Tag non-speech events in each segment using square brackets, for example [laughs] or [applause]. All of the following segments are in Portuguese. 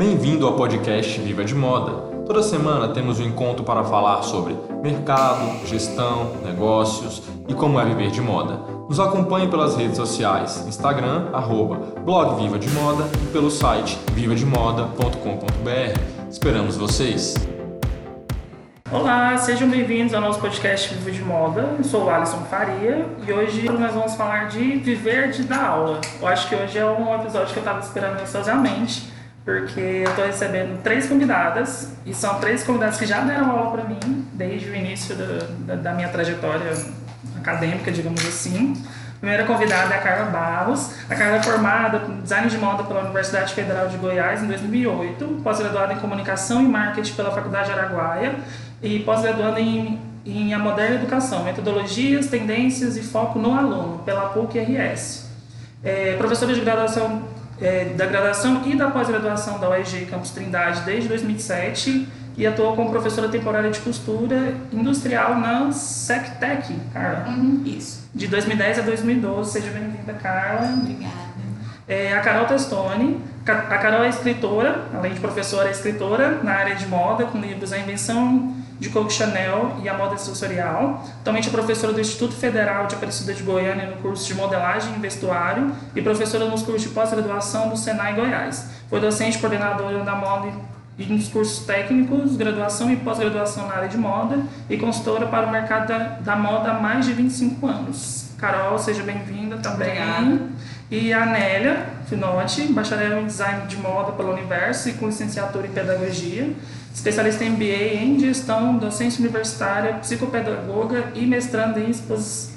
Bem-vindo ao podcast Viva de Moda. Toda semana temos um encontro para falar sobre mercado, gestão, negócios e como é viver de moda. Nos acompanhe pelas redes sociais, Instagram, arroba, blog Viva de Moda e pelo site vivademoda.com.br. Esperamos vocês! Olá, sejam bem-vindos ao nosso podcast Viva de Moda. Eu sou o Alisson Faria e hoje nós vamos falar de viver de dar aula. Eu acho que hoje é um episódio que eu estava esperando ansiosamente porque eu estou recebendo três convidadas e são três convidadas que já deram aula para mim desde o início da, da, da, minha trajetória acadêmica, digamos assim. A primeira convidada é a Carla Barros. A Carla é formada em design de moda pela Universidade Federal de Goiás em 2008, pós-graduada em comunicação e marketing pela Faculdade Araguaia e pós-graduada em, em a moderna educação, metodologias, tendências e foco no aluno pela PUC-RS. É, professora de graduação é, da graduação e da pós-graduação da UEG Campus Trindade desde 2007 e atuou como professora temporária de costura industrial na SecTech, Carla. Uhum, isso. De 2010 a 2012. Seja bem-vinda, Carla. Obrigada. É, a Carol Testoni. A Carol é escritora, além de professora, é escritora na área de moda, com livros A Invenção de Coco Chanel e a moda sensorial. Atualmente é professora do Instituto Federal de Aparecida de Goiânia no curso de modelagem e vestuário e professora nos cursos de pós-graduação do Senai Goiás. Foi docente coordenadora da moda e nos cursos técnicos, graduação e pós-graduação na área de moda e consultora para o mercado da, da moda há mais de 25 anos. Carol, seja bem-vinda também. Obrigada. E a Nélia Finotti, bacharel em design de moda pela Universo e com licenciatura em pedagogia especialista em MBA em gestão, docência universitária, psicopedagoga e mestrando em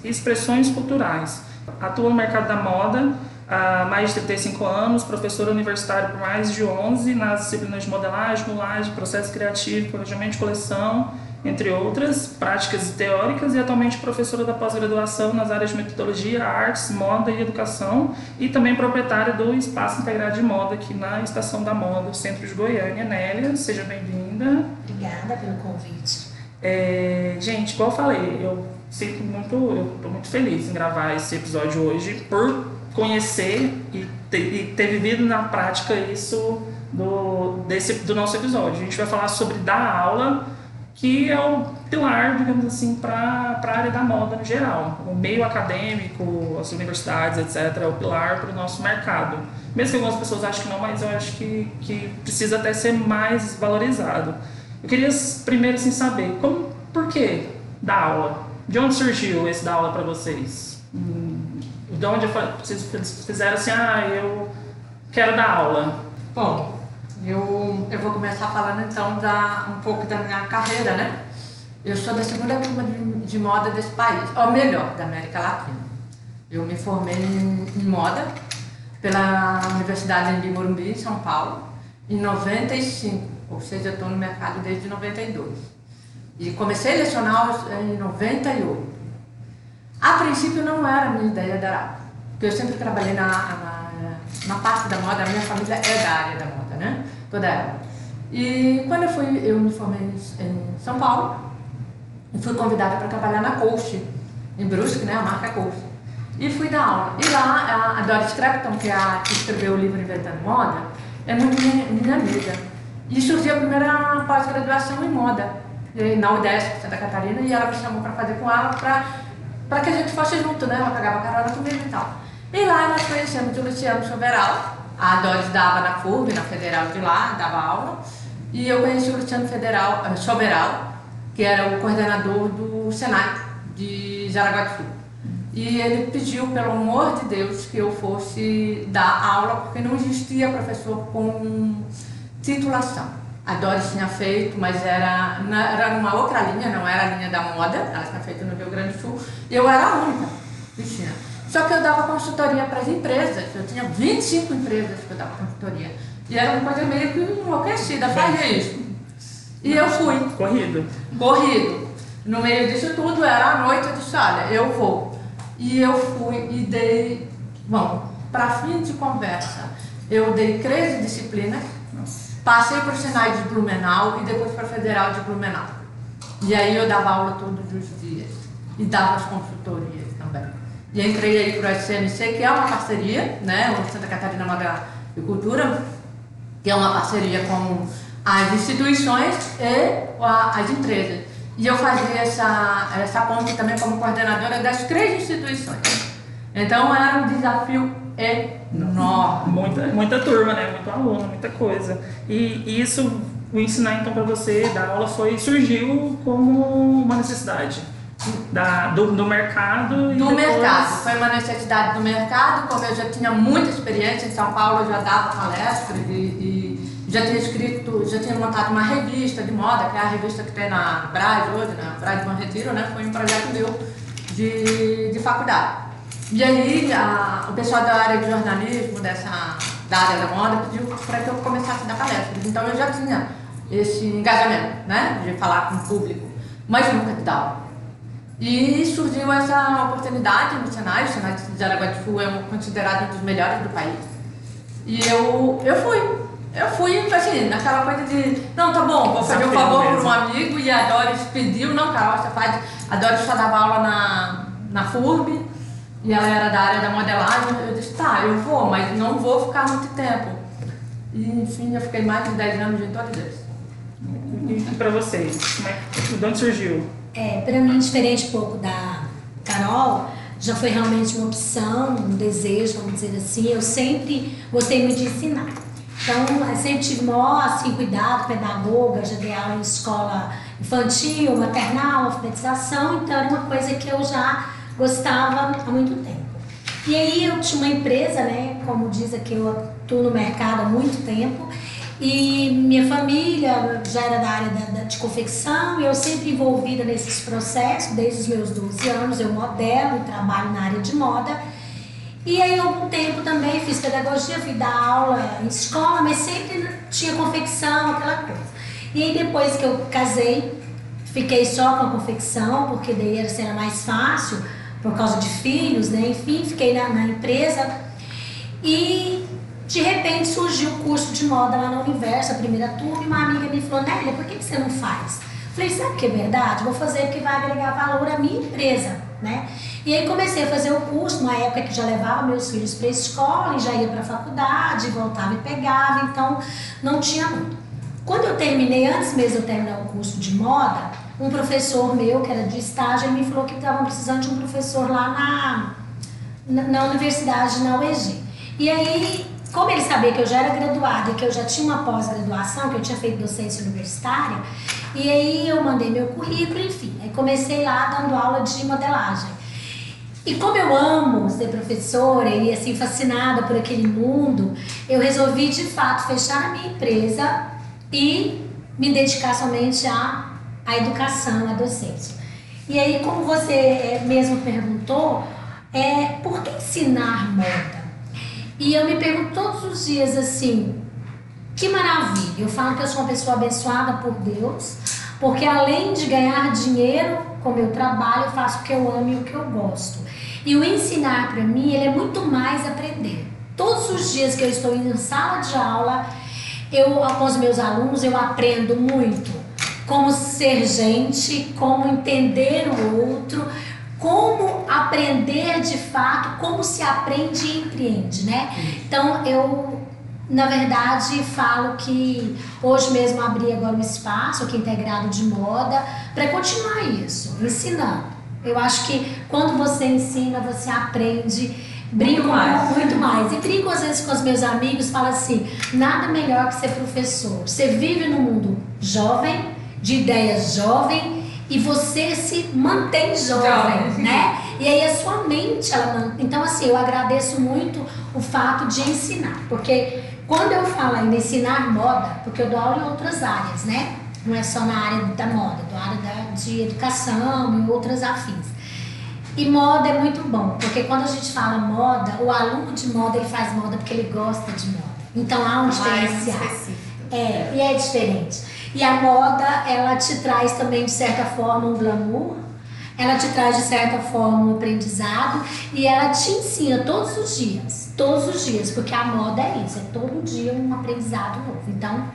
expressões culturais. Atua no mercado da moda há mais de 35 anos, professora universitária por mais de 11 nas disciplinas de modelagem, moulagem, processo criativo, planejamento de coleção, entre outras práticas teóricas, e atualmente professora da pós-graduação nas áreas de metodologia, artes, moda e educação, e também proprietária do Espaço Integrado de Moda aqui na Estação da Moda, Centro de Goiânia. Nélia, seja bem-vinda. Obrigada pelo convite. É, gente, como eu falei, eu sinto muito, eu estou muito feliz em gravar esse episódio hoje por conhecer e ter, e ter vivido na prática isso do, desse, do nosso episódio. A gente vai falar sobre dar aula que é o pilar, digamos assim, para a área da moda no geral. O meio acadêmico, as universidades, etc., é o pilar para o nosso mercado. Mesmo que algumas pessoas achem que não, mas eu acho que, que precisa até ser mais valorizado. Eu queria primeiro assim, saber como, por que dar aula? De onde surgiu esse dar aula para vocês? Hum, de onde vocês fizeram assim, ah, eu quero dar aula? Bom, eu, eu vou começar falando então da, um pouco da minha carreira, né? Eu sou da segunda turma de, de moda desse país, ou melhor, da América Latina. Eu me formei em, em moda pela Universidade de Morumbi, em São Paulo, em 95, ou seja, estou no mercado desde 92. E comecei a lecionar em 98. A princípio não era a minha ideia da aula, porque eu sempre trabalhei na, na, na parte da moda, a minha família é da área da moda, ela. E quando eu fui, eu me formei em São Paulo, e fui convidada para trabalhar na Coach, em Brusque, né, a marca Coach. E fui dar aula. E lá, a Doris Trepton, que, é a, que escreveu o livro Inventando Moda, é muito minha, minha amiga. E surgiu a primeira pós-graduação em moda, na UDESC, Santa Catarina, e ela me chamou para fazer com ela, para que a gente fosse junto, né? Ela pagava carona comigo e tal. E lá nós conhecemos o Luciano Choveral, a Doris dava na FURB, na Federal de lá, dava aula. E eu conheci o Luciano Federal, uh, Choveral, que era o coordenador do Senai de Jaraguá do Sul. E ele pediu, pelo amor de Deus, que eu fosse dar aula, porque não existia professor com titulação. A Doris tinha feito, mas era, era numa outra linha, não era a linha da moda, ela tinha feito no Rio Grande do Sul, e eu era a única que tinha. Só que eu dava consultoria para as empresas, eu tinha 25 empresas que eu dava consultoria. E era uma coisa meio que enlouquecida, fazia isso. E eu fui. Corrido. Corrido. No meio disso tudo, era a noite, eu disse, olha, eu vou. E eu fui e dei, bom, para fim de conversa, eu dei 13 disciplinas, passei para o Senai de Blumenau e depois para a Federal de Blumenau. E aí eu dava aula todos os dias e dava as consultorias. E entrei aí para o SCMC, que é uma parceria, né? O Santa Catarina Moda e Cultura, que é uma parceria com as instituições e as empresas. E eu fazia essa, essa ponte também como coordenadora das três instituições. Então era um desafio enorme. Muita, muita turma, né? Muito aluno, muita coisa. E isso, o ensinar então para você da aula foi surgiu como uma necessidade da, do, do mercado. do depois... mercado. Foi uma necessidade do mercado, como eu já tinha muita experiência em São Paulo, eu já dava palestras e, e já tinha escrito, já tinha montado uma revista de moda, que é a revista que tem na Braz hoje, na Braz de Bom Retiro, né? Foi um projeto meu de, de faculdade. E aí a, o pessoal da área de jornalismo, dessa, da área da moda, pediu para que eu começasse a dar palestras. Então eu já tinha esse engajamento, né? De falar com o público, mas nunca de dar aula. E surgiu essa oportunidade no Senai, o Senai de Araguatifu é considerado um dos melhores do país. E eu, eu fui. Eu fui, assim, naquela coisa de, não, tá bom, vou fazer um favor para um amigo e a Doris pediu, não, Carol, você faz. A Doris só dava aula na, na FURB e ela era da área da modelagem. Eu disse, tá, eu vou, mas não vou ficar muito tempo. E, enfim, eu fiquei mais de 10 anos em todas eles. E para vocês, como é, de onde surgiu? É, para mim, diferente um pouco da Carol, já foi realmente uma opção, um desejo, vamos dizer assim. Eu sempre gostei muito de ensinar. Então, eu sempre tive maior assim, cuidado, pedagoga, já dei aula em escola infantil, maternal, alfabetização, então era uma coisa que eu já gostava há muito tempo. E aí eu tinha uma empresa, né, como diz aqui, eu atuo no mercado há muito tempo, e minha família já era da área da, da, de confecção eu sempre envolvida nesses processos, desde os meus 12 anos, eu modelo e trabalho na área de moda. E aí, algum tempo também fiz pedagogia, fui dar aula em escola, mas sempre tinha confecção, aquela coisa. E aí, depois que eu casei, fiquei só com a confecção, porque daí era, era mais fácil, por causa de filhos, né? Enfim, fiquei na, na empresa. E de repente surgiu o curso de moda lá na Universo, a primeira turma, e uma amiga me falou: Nélia, por que, que você não faz? Falei, sabe que é verdade? Vou fazer porque vai agregar valor à minha empresa, né? E aí comecei a fazer o curso, numa época que já levava meus filhos para a escola e já ia para a faculdade, voltava e pegava, então não tinha muito. Quando eu terminei, antes mesmo de eu terminar o curso de moda, um professor meu, que era de estágio, me falou que estavam precisando de um professor lá na, na, na universidade, na UEG. E aí, como ele sabia que eu já era graduada e que eu já tinha uma pós-graduação, que eu tinha feito docência universitária, e aí eu mandei meu currículo, enfim. Aí comecei lá dando aula de modelagem. E como eu amo ser professora e assim fascinada por aquele mundo, eu resolvi de fato fechar a minha empresa e me dedicar somente à, à educação, à docência. E aí, como você mesmo perguntou, é por que ensinar moda? E eu me pergunto todos os dias assim, que maravilha! Eu falo que eu sou uma pessoa abençoada por Deus, porque além de ganhar dinheiro com meu trabalho, eu faço o que eu amo e o que eu gosto. E o ensinar para mim, ele é muito mais aprender. Todos os dias que eu estou indo em sala de aula, eu com os meus alunos, eu aprendo muito como ser gente, como entender o outro, como aprender de fato, como se aprende e empreende, né? Então eu na verdade, falo que hoje mesmo abri agora um espaço aqui integrado de moda para continuar isso, ensinando. Eu acho que quando você ensina, você aprende. Brinco muito mais. muito mais. E brinco às vezes com os meus amigos, falo assim: nada melhor que ser professor. Você vive num mundo jovem, de ideias jovem, e você se mantém jovem, né? E aí a sua mente, ela Então, assim, eu agradeço muito o fato de ensinar, porque quando eu falo em ensinar moda, porque eu dou aula em outras áreas, né? não é só na área da moda, da área da, de educação e outras afins. E moda é muito bom, porque quando a gente fala moda, o aluno de moda ele faz moda porque ele gosta de moda. Então há um diferencial. É, e é diferente. E a moda, ela te traz também, de certa forma, um glamour, ela te traz, de certa forma, um aprendizado e ela te ensina todos os dias. Todos os dias, porque a moda é isso, é todo dia um aprendizado novo. Então,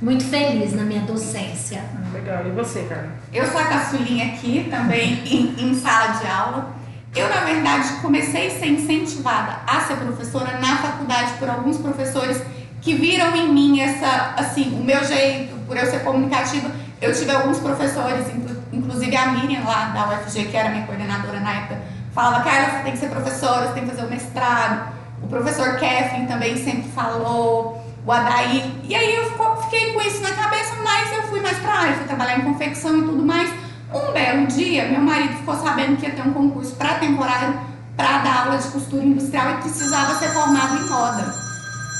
muito feliz na minha docência. Ah, legal. E você, Carla? Eu sou a caçulinha aqui, também [laughs] em, em, sala de aula. Eu, na verdade, comecei a ser incentivada a ser professora na faculdade por alguns professores que viram em mim essa, assim, o meu jeito, por eu ser comunicativa. Eu tive alguns professores, inclusive a Miriam lá da UFG, que era minha coordenadora na época, falava, Carla, você tem que ser professora, você tem que fazer o mestrado. O professor Kevin também sempre falou, o Adair. E aí eu fiquei com isso na cabeça, mas eu fui mais pra área, fui trabalhar em confecção e tudo mais. Um belo dia, meu marido ficou sabendo que ia ter um concurso para temporário para dar aula de costura industrial e precisava ser formado em moda.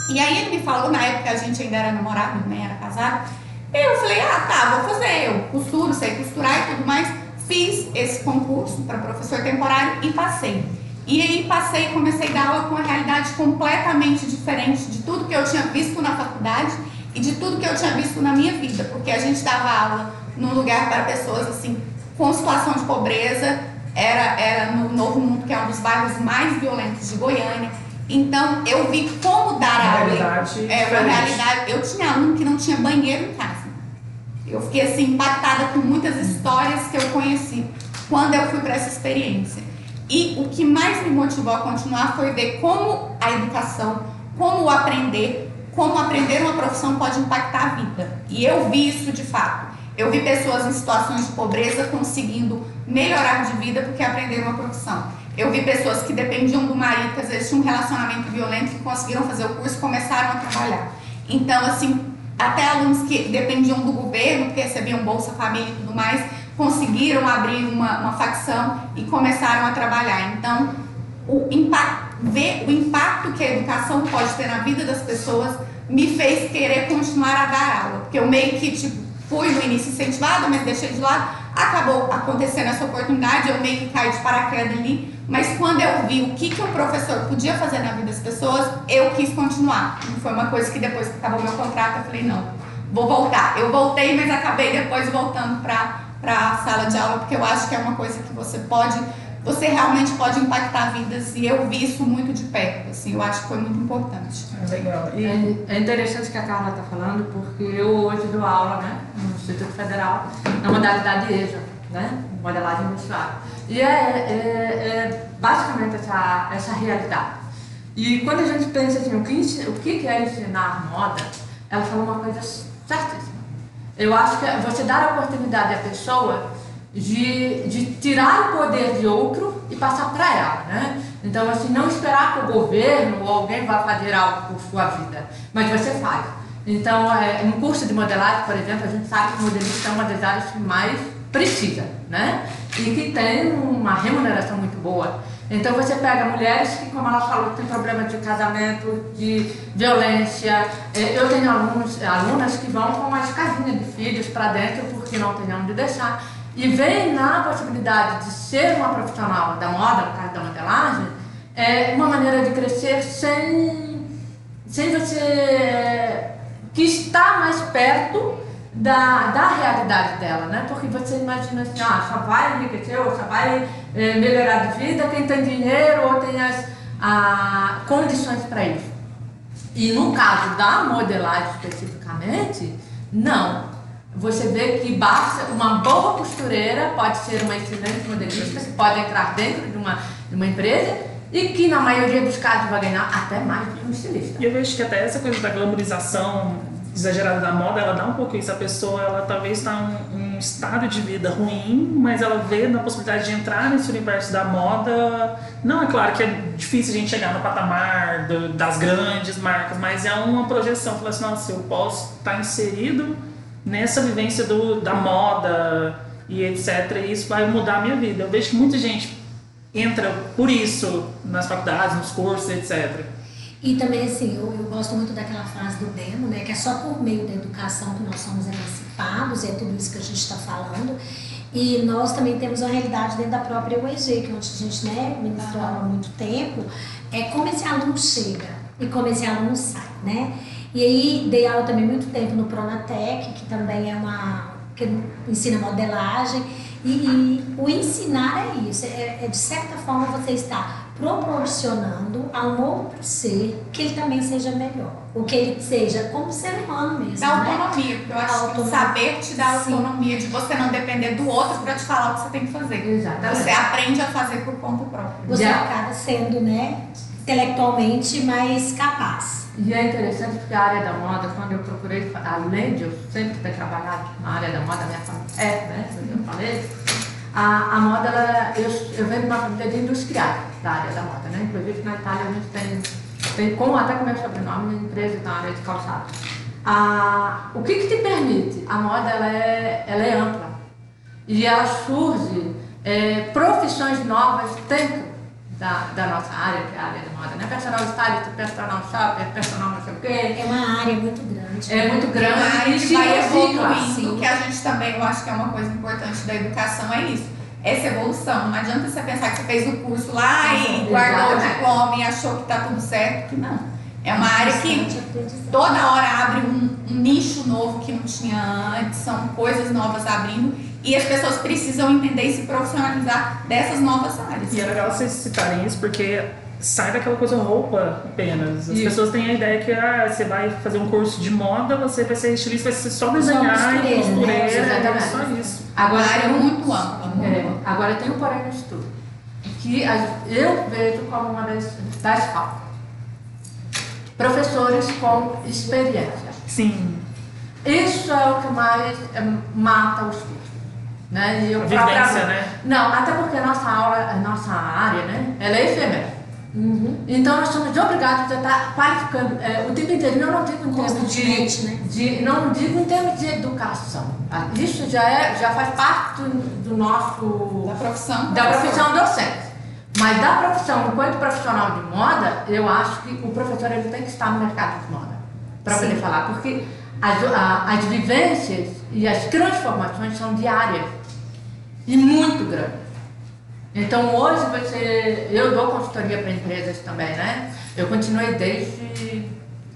E aí ele me falou, na época a gente ainda era namorado, nem era casado. Eu falei, ah tá, vou fazer. Eu costuro, sei costurar e tudo mais. Fiz esse concurso para professor temporário e passei. E aí passei comecei a dar aula com uma realidade completamente diferente de tudo que eu tinha visto na faculdade e de tudo que eu tinha visto na minha vida, porque a gente dava aula num lugar para pessoas assim com situação de pobreza, era, era no Novo Mundo, que é um dos bairros mais violentos de Goiânia. Então eu vi como dar uma aula. Realidade é uma realidade. Eu tinha aluno que não tinha banheiro em casa. Eu fiquei assim impactada com muitas histórias que eu conheci quando eu fui para essa experiência. E o que mais me motivou a continuar foi ver como a educação, como o aprender, como aprender uma profissão pode impactar a vida. E eu vi isso de fato. Eu vi pessoas em situações de pobreza conseguindo melhorar de vida porque aprenderam uma profissão. Eu vi pessoas que dependiam do marido, que às vezes tinham um relacionamento violento, que conseguiram fazer o curso e começaram a trabalhar. Então, assim, até alunos que dependiam do governo, que recebiam Bolsa Família e tudo mais, conseguiram abrir uma, uma facção e começaram a trabalhar. Então, o impacto, ver o impacto que a educação pode ter na vida das pessoas me fez querer continuar a dar aula. Porque eu meio que, tipo, fui no início incentivada, mas deixei de lado. Acabou acontecendo essa oportunidade, eu meio que caí de paraquedas ali. Mas quando eu vi o que, que o professor podia fazer na vida das pessoas, eu quis continuar. Não foi uma coisa que depois que acabou meu contrato, eu falei, não, vou voltar. Eu voltei, mas acabei depois voltando para a sala de aula, porque eu acho que é uma coisa que você pode, você realmente pode impactar vidas e eu vi isso muito de perto, assim, eu acho que foi muito importante. É legal. E... É, é interessante que a Carla está falando, porque eu hoje dou aula, né, no Instituto Federal, na modalidade EJA, né, modelagem industrial. E é, é, é, basicamente essa, essa realidade. E quando a gente pensa assim, o que, o que é ensinar moda, ela falou uma coisa certíssima eu acho que você dar a oportunidade à pessoa de, de tirar o poder de outro e passar para ela, né? Então, assim, não esperar que o governo ou alguém vá fazer algo por sua vida, mas você faz. Então, é, no curso de modelagem, por exemplo, a gente sabe que modelista é uma das áreas que mais precisa, né? E que tem uma remuneração muito boa. Então você pega mulheres que, como ela falou, tem problema de casamento, de violência. É, eu tenho alunos, alunas que vão com umas casinhas de filhos para dentro porque não tem onde deixar. E vem na possibilidade de ser uma profissional da moda, no caso da modelagem, é uma maneira de crescer sem, sem você que está mais perto da, da realidade dela, né? Porque você imagina assim, ah, só vai enriquecer ou só vai é, melhorar de vida quem tem dinheiro ou tem as a, condições para isso. E no caso da modelagem especificamente, não. Você vê que basta uma boa costureira, pode ser uma excelente modelista, que pode entrar dentro de uma, de uma empresa e que na maioria dos casos vai ganhar até mais do que um estilista. E eu vejo que até essa coisa da glamorização exagerada da moda, ela dá um pouco isso. A pessoa, ela talvez está em um estado de vida ruim, mas ela vê na possibilidade de entrar nesse universo da moda. Não, é claro que é difícil a gente chegar no patamar do, das grandes marcas, mas é uma projeção. Falar assim, nossa, eu posso estar tá inserido nessa vivência do, da moda e etc. E isso vai mudar a minha vida. Eu vejo que muita gente entra por isso nas faculdades, nos cursos, etc. E também, assim, eu, eu gosto muito daquela frase do Demo, né? Que é só por meio da educação que nós somos emancipados, é tudo isso que a gente está falando. E nós também temos uma realidade dentro da própria UEG, que é onde a gente né, ministrou há muito tempo, é como esse aluno chega e como esse aluno sai, né? E aí dei aula também muito tempo no Pronatec, que também é uma que ensina modelagem. E, e o ensinar é isso, é, é de certa forma você está proporcionando a um outro ser que ele também seja melhor. Ou que ele seja como ser humano mesmo. Da né? autonomia, porque eu acho que o Autonomia. saber te dá Sim. autonomia de você não depender do outro pra te falar o que você tem que fazer. Exatamente. Você aprende a fazer por conta própria. Você Já- acaba sendo, né, intelectualmente mais capaz. E é interessante porque a área da moda, quando eu procurei, além de eu sempre ter trabalhado na área da moda, minha família é, né, como eu falei, a, a moda, ela, eu, eu venho de uma família de industriais da área da moda, né? Inclusive na Itália a gente tem, tem como até com meu sobrenome, empresa na área de calçados. A, o que, que te permite? A moda ela é, ela é ampla e ela surge é, profissões novas dentro da, da nossa área, que é a área da moda, né? Personal stylist, personal shopper, personal não sei o quê. É uma área muito grande. É muito É grande uma área que vai evoluindo, que a gente também, eu acho que é uma coisa importante da educação, é isso. Essa evolução. Não adianta você pensar que você fez o curso lá e guardou o diploma e achou que tá tudo certo, que não. É uma área que toda hora abre um, um nicho novo que não tinha antes, são coisas novas abrindo e as pessoas precisam entender e se profissionalizar dessas novas áreas. E é legal vocês citarem isso porque sai daquela coisa roupa apenas. As Isso. pessoas têm a ideia que ah, você vai fazer um curso de moda, você vai ser estilista, vai ser só desenhar costureira, e né? costureira, é Exatamente. só isso. Agora, área tem um- muito ampla. É, ampla. agora tem um porém no estudo, que a- eu vejo como uma das, das faltas. Professores com experiência. Sim, Isso é o que mais é, mata os cursos. Né? E eu a vivência, né? Não, até porque a nossa aula, a nossa área, né, ela é efêmera. Uhum. Então nós somos obrigados a estar qualificando é, o tempo inteiro. Eu não digo em termos de, né? de- não digo em termos de educação. Ah, Isso já é, já faz parte do, do nosso Da profissão. da profissão docente. Mas da profissão, enquanto profissional de moda, eu acho que o professor ele tem que estar no mercado de moda para poder falar, porque as, a- as vivências e as transformações são diárias e muito grandes. Então hoje você, eu dou consultoria para empresas também, né? Eu continuei desde,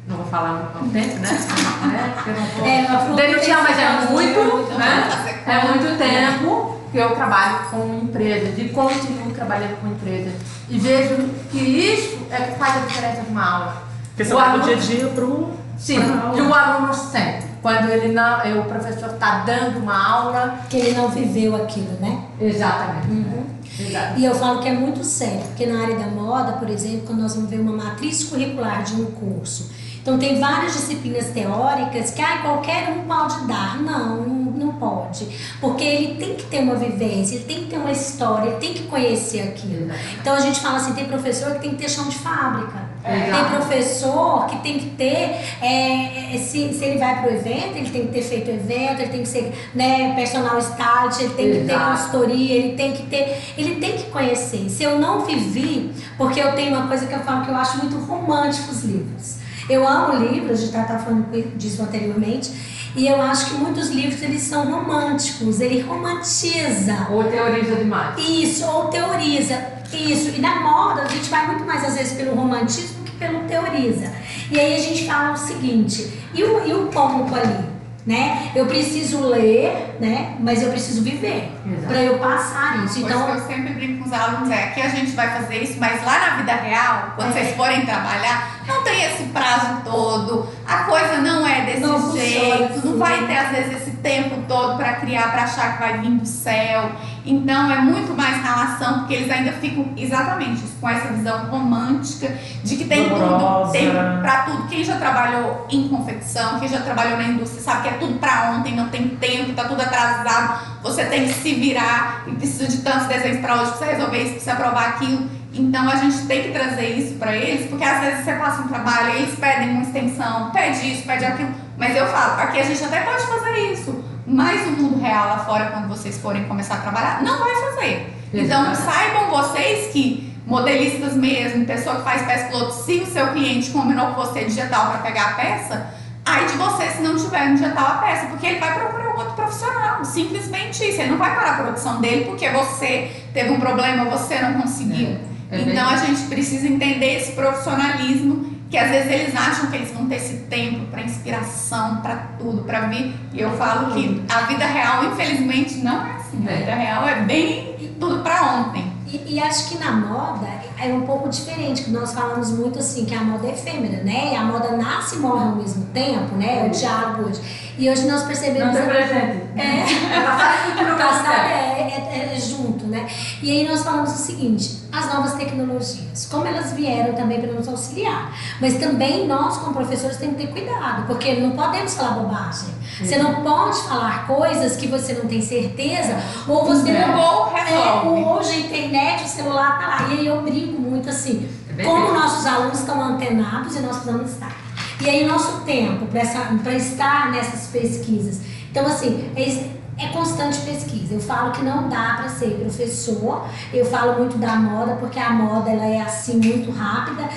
não vou falar há um tempo, né? [laughs] Porque eu não vou É, denunciar, mas é muito, Então, né? fazer É muito tempo que eu trabalho com empresas e continuo trabalhando com empresas. E vejo que isso é que faz a diferença de uma aula. Porque você O vai do aluno- dia a dia pro. Sim, pra aula. e o aluno sente. Quando ele não, eh, o professor está dando uma aula. Que ele não viveu aquilo, né? Exatamente. Uhum. Exato. E eu falo que é muito sério, porque na área da moda, por exemplo, quando nós vamos ver uma matriz curricular de um curso, então tem várias disciplinas teóricas que ah, qualquer um pode dar. Não, não pode. Porque ele tem que ter uma vivência, ele tem que ter uma história, ele tem que conhecer aquilo. Então a gente fala assim, tem professor que tem que ter chão de fábrica. Exato. Tem professor que tem que ter, é, é, se, se ele vai para o evento, ele tem que ter feito o evento, ele tem que ser né, personal stylist, ele tem que ter Exato. consultoria, ele tem que ter, ele tem que conhecer. Se eu não vivi, porque eu tenho uma coisa que eu falo que eu acho muito romântico os livros. Eu amo livros, a gente estava falando disso anteriormente, e eu acho que muitos livros eles são românticos, ele romantiza. Ou teoriza demais. Isso, ou teoriza. Isso. E na moda, a gente vai muito mais às vezes pelo romantismo que pelo teoriza. E aí a gente fala o seguinte, e o, e o ponto ali? Né? Eu preciso ler, né? Mas eu preciso viver para eu passar isso. Então, Então, eu sempre brinco com os alunos é que a gente vai fazer isso, mas lá na vida real, quando É. vocês forem trabalhar, não tem esse prazo todo, a coisa não é desse Não funciona jeito, assim. não vai ter às vezes esse tempo todo para criar, para achar que vai vir do céu. Então é muito mais relação, porque eles ainda ficam exatamente com essa visão romântica de que tem tudo, Amorosa. tem pra tudo. Quem já trabalhou em confecção, quem já trabalhou na indústria, sabe que é tudo pra ontem, não tem tempo, tá tudo atrasado. Você tem que se virar e precisa de tantos desenhos pra hoje, precisa resolver isso, precisa aprovar aquilo. Então a gente tem que trazer isso pra eles, porque às vezes você passa um trabalho, eles pedem uma extensão, pede isso, pede aquilo. Mas eu falo, aqui a gente até pode fazer isso. Mas o mundo real lá fora, quando vocês forem começar a trabalhar, não vai fazer. Então saibam vocês que modelistas mesmo, pessoa que faz peça piloto, se o seu cliente combinou com você digital para pegar a peça, aí de você se não tiver no digital a peça, porque ele vai procurar um outro profissional, simplesmente isso. Ele não vai parar a produção dele porque você teve um problema, você não conseguiu. É, é então a gente precisa entender esse profissionalismo que às vezes eles acham que eles vão ter esse tempo para inspiração, para tudo, para vir. E eu falo que a vida real, infelizmente, não é assim. A É. vida real é bem tudo para ontem. E, e, acho que na moda é um pouco diferente, que nós falamos muito assim, que a moda é efêmera, né? E a moda nasce e morre ao mesmo tempo, né? É o diálogo hoje. E hoje nós percebemos. Não presente. É. é passado é, é, é, junto, né? E aí nós falamos o seguinte: as novas tecnologias, como elas vieram também para nos auxiliar. Mas também nós, como professores, temos que ter cuidado, porque não podemos falar bobagem. Você não pode falar coisas que você não tem certeza, ou você não. Ou é, hoje a internet, o celular tá lá. E aí eu brinco muito assim, é como nossos alunos estão antenados e nós precisamos estar. E aí nosso tempo para estar nessas pesquisas. Então, assim, é, é constante pesquisa. Eu falo que não dá para ser professor. Eu falo muito da moda, porque a moda ela é assim muito rápida.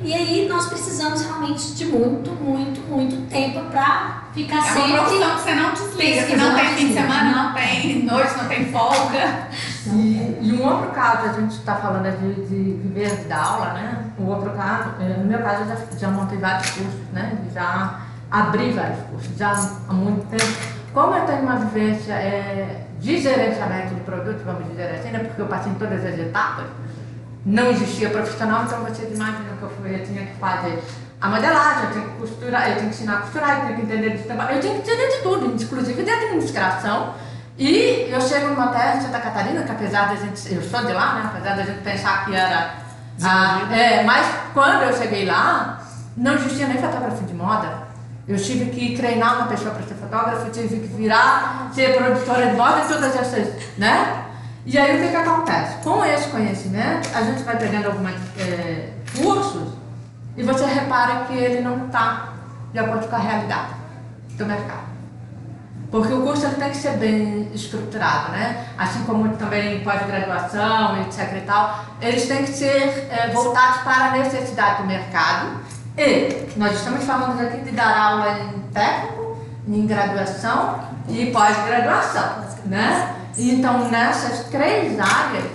E aí nós precisamos realmente de muito, muito, muito tempo para ficar é sempre. É uma profissão que você não desliga, que não tem fim de semana, não tem noite, não tem folga. E, e um outro caso, a gente está falando de, de viver da aula, né? O outro caso, eh, no meu caso, eu já, já montei vários cursos, né? Já abri vários cursos, já há muito tempo. Como eu tenho uma vivência é, de gerenciamento de produtos, vamos dizer assim, né? Porque eu passei em todas as etapas não existia profissional, então vocês imaginam que eu, fui, eu tinha que fazer a modelagem, eu tinha que costurar, eu tinha que ensinar a costurar, eu tinha que entender de trabalho, eu tinha que entender de tudo, inclusive de administração. E eu chego numa terra de Santa Catarina, que apesar da gente, eu sou de lá, né, apesar da gente pensar que era. A, é, mas quando eu cheguei lá, não existia nem fotógrafo de moda. Eu tive que treinar uma pessoa para ser fotógrafo, tive que virar, ser produtora de moda e todas essas, né? E aí o que, que acontece? Com esse conhecimento, a gente vai pegando alguns é, cursos e você repara que ele não está de acordo com a realidade do mercado. Porque o curso ele tem que ser bem estruturado, né? Assim como também pós-graduação, etc e tal, eles têm que ser é, voltados para a necessidade do mercado. E nós estamos falando aqui de dar aula em técnico, em graduação e pós-graduação, né? Então, nessas três áreas,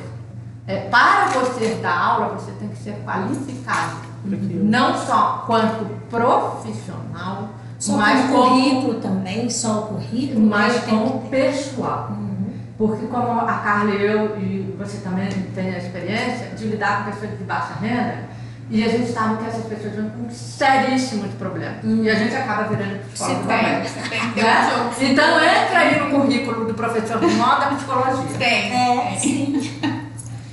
é, para você dar aula, você tem que ser qualificado. Não só quanto profissional, só mas como currículo também, só o currículo, mas como pessoal. Uhum. Porque como a Carla e eu, e você também tem a experiência de lidar com pessoas de baixa renda, e a gente sabe que essas pessoas vão com seríssimos problemas. Hum. E a gente acaba virando psicólogo também. Né? Então entra aí no currículo do professor de moda [laughs] psicologia. Tem. É, sim.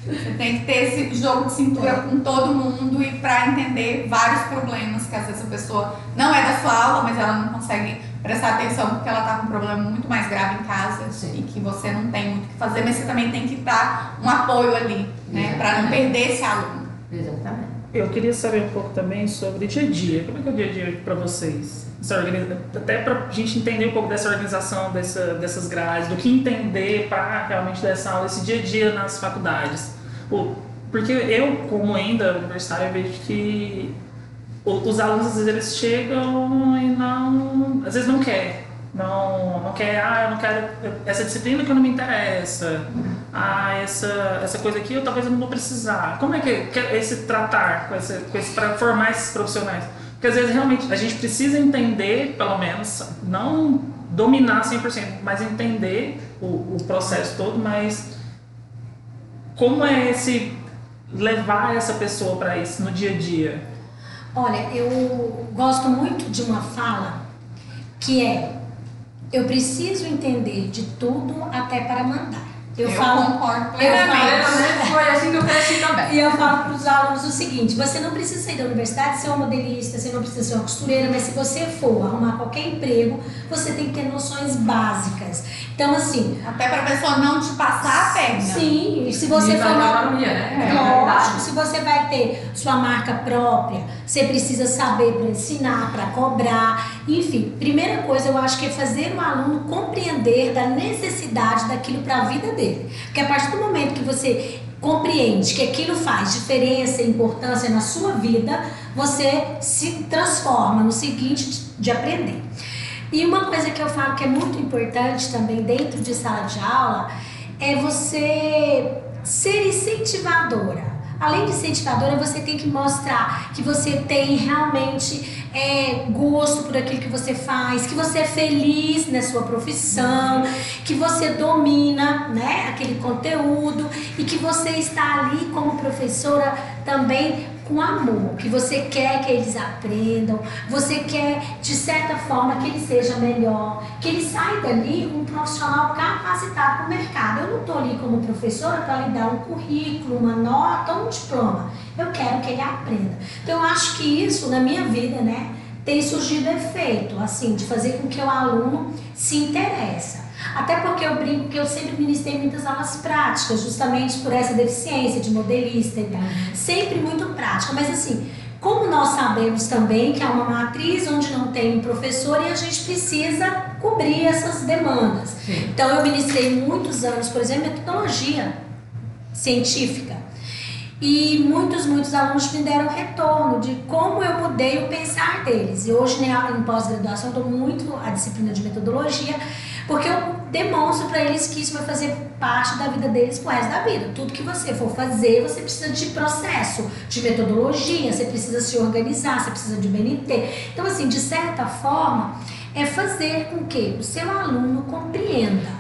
Você tem que ter esse jogo de cintura com todo mundo e para entender vários problemas que às vezes a pessoa não é da sua aula, mas ela não consegue prestar atenção porque ela está com um problema muito mais grave em casa Sim. e que você não tem muito o que fazer, mas você também tem que dar um apoio ali, né, para não perder esse aluno. Exatamente. Eu queria saber um pouco também sobre dia a dia. Como é que é o dia a dia para vocês? Até para a gente entender um pouco dessa organização dessa, dessas grades, do que entender para realmente dessa aula, esse dia a dia nas faculdades. Porque eu, como ainda universitário, vejo que os alunos às vezes eles chegam e não. às vezes não querem não, não quer, ah, eu não quero essa disciplina que não me interessa, ah, essa, essa coisa aqui eu talvez eu não vou precisar. Como é que, que é esse tratar com esse, com esse para formar esses profissionais? Porque às vezes realmente a gente precisa entender, pelo menos, não dominar 100%, mas entender o, o processo todo, mas como é esse levar essa pessoa para isso no dia a dia? Olha, eu gosto muito de uma fala que é eu preciso entender de tudo até para mandar. Eu, eu falo, concordo plenamente. Foi assim que eu cresci também. E eu falo para os alunos o seguinte: você não precisa sair da universidade ser uma modelista, você não precisa ser uma costureira, mas se você for arrumar qualquer emprego, você tem que ter noções básicas. Então, assim. Até para a pessoa não te passar a perna. Sim, se você e for. Economia, né? É lógico, se você vai ter sua marca própria, você precisa saber para ensinar, para cobrar. Enfim, primeira coisa eu acho que é fazer o aluno compreender da necessidade daquilo para a vida dele. Porque a partir do momento que você compreende que aquilo faz diferença e importância na sua vida, você se transforma no seguinte de aprender. E uma coisa que eu falo que é muito importante também dentro de sala de aula é você ser incentivadora. Além de incentivadora, você tem que mostrar que você tem realmente é, gosto por aquilo que você faz, que você é feliz na sua profissão, que você domina né, aquele conteúdo e que você está ali como professora também com amor, que você quer que eles aprendam, você quer de certa forma que ele seja melhor, que ele saia dali um profissional capacitado para o mercado. Eu não estou ali como professora para lhe dar um currículo, uma nota um diploma. Eu quero que ele aprenda. Então eu acho que isso na minha vida, né, tem surgido efeito, assim, de fazer com que o aluno se interesse. Até porque eu brinco que eu sempre ministrei muitas aulas práticas, justamente por essa deficiência de modelista e tal. Sempre muito prática, mas assim, como nós sabemos também que há uma matriz onde não tem um professor e a gente precisa cobrir essas demandas. Sim. Então eu ministrei muitos anos, por exemplo, metodologia científica. E muitos, muitos alunos me deram retorno de como eu mudei o pensar deles. E hoje, né, em pós-graduação, eu dou muito a disciplina de metodologia porque eu demonstro para eles que isso vai fazer parte da vida deles pro resto da vida. Tudo que você for fazer, você precisa de processo, de metodologia, você precisa se organizar, você precisa de BNT. Então, assim, de certa forma, é fazer com que o seu aluno compreenda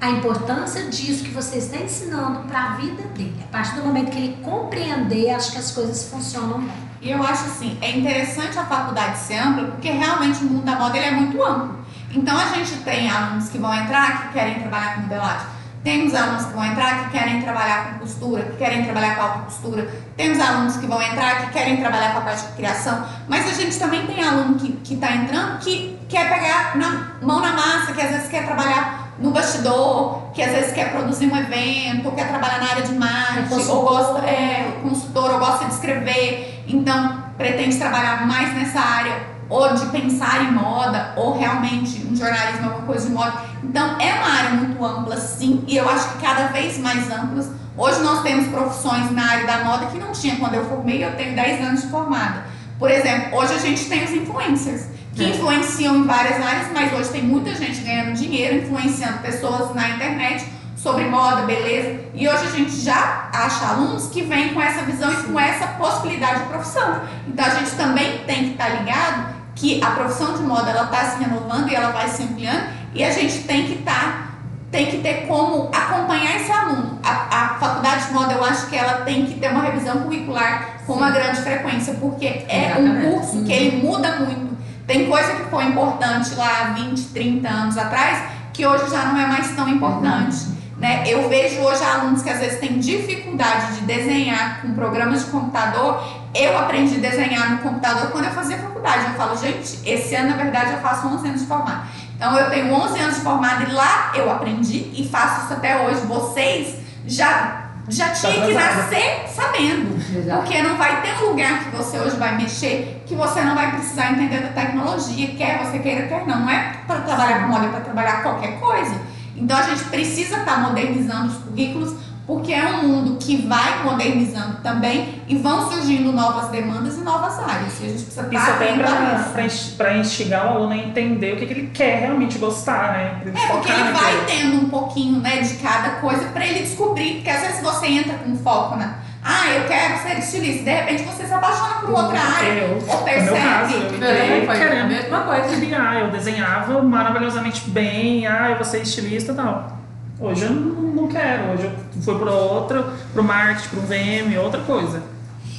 a importância disso que você está ensinando para a vida dele. A partir do momento que ele compreender, acho que as coisas funcionam bem. E eu acho assim, é interessante a faculdade ser ampla, porque realmente o mundo da moda ele é muito amplo. Então a gente tem alunos que vão entrar que querem trabalhar com modelagem. Temos alunos que vão entrar que querem trabalhar com costura, que querem trabalhar com alta costura. Temos alunos que vão entrar que querem trabalhar com a parte de criação. Mas a gente também tem aluno que está entrando que quer pegar na mão na massa, que às vezes quer trabalhar no bastidor, que às vezes quer produzir um evento, ou quer trabalhar na área de marketing, ou gosta, é, consultor, ou gosta de escrever. Então, pretende trabalhar mais nessa área ou de pensar em moda, ou realmente um jornalismo é uma coisa de moda. Então é uma área muito ampla, sim, e eu acho que cada vez mais amplas. Hoje nós temos profissões na área da moda que não tinha quando eu formei, eu tenho 10 anos de formada. Por exemplo, hoje a gente tem os influencers, que é. influenciam em várias áreas, mas hoje tem muita gente ganhando dinheiro, influenciando pessoas na internet sobre moda, beleza. E hoje a gente já acha alunos que vêm com essa visão e com essa possibilidade de profissão. Então a gente também tem que estar ligado que a profissão de moda ela está se renovando e ela vai se ampliando e a gente tem que estar tá, tem que ter como acompanhar esse aluno. A, a, faculdade de moda eu acho que ela tem que ter uma revisão curricular com uma grande frequência porque é Exatamente. um curso que ele muda muito. Tem coisa que foi importante lá há 20, 30 anos atrás que hoje já não é mais tão importante. Uhum. Né? Eu vejo hoje alunos que às vezes têm dificuldade de desenhar com programas de computador. Eu aprendi a desenhar no computador quando eu fazia faculdade. Eu falo, gente, esse ano na verdade eu faço 11 anos de formado. Então eu tenho 11 anos de formado e lá eu aprendi e faço isso até hoje. Vocês já já tinha que nascer sabendo. Exato. Porque não vai ter um lugar que você hoje vai mexer que você não vai precisar entender da tecnologia, quer você queira, quer não. Não é para trabalhar com moda, é para trabalhar qualquer coisa. Então a gente precisa estar tá modernizando os currículos porque é um mundo que vai modernizando também e vão surgindo novas demandas e novas áreas. E a gente precisa Isso até para instigar o aluno a entender o que, que ele quer realmente gostar, né? É, porque ele vai tendo um pouquinho né, de cada coisa para ele descobrir, porque às vezes você entra com foco na ah, eu quero ser estilista. De repente você se apaixona por outra área. Eu, ou percebe. No meu caso, eu entrei querendo a mesma coisa. Ah, eu desenhava maravilhosamente bem, ah, eu vou ser estilista e tal. Hoje eu não quero, hoje eu fui para outra, para o marketing, para o VM, outra coisa.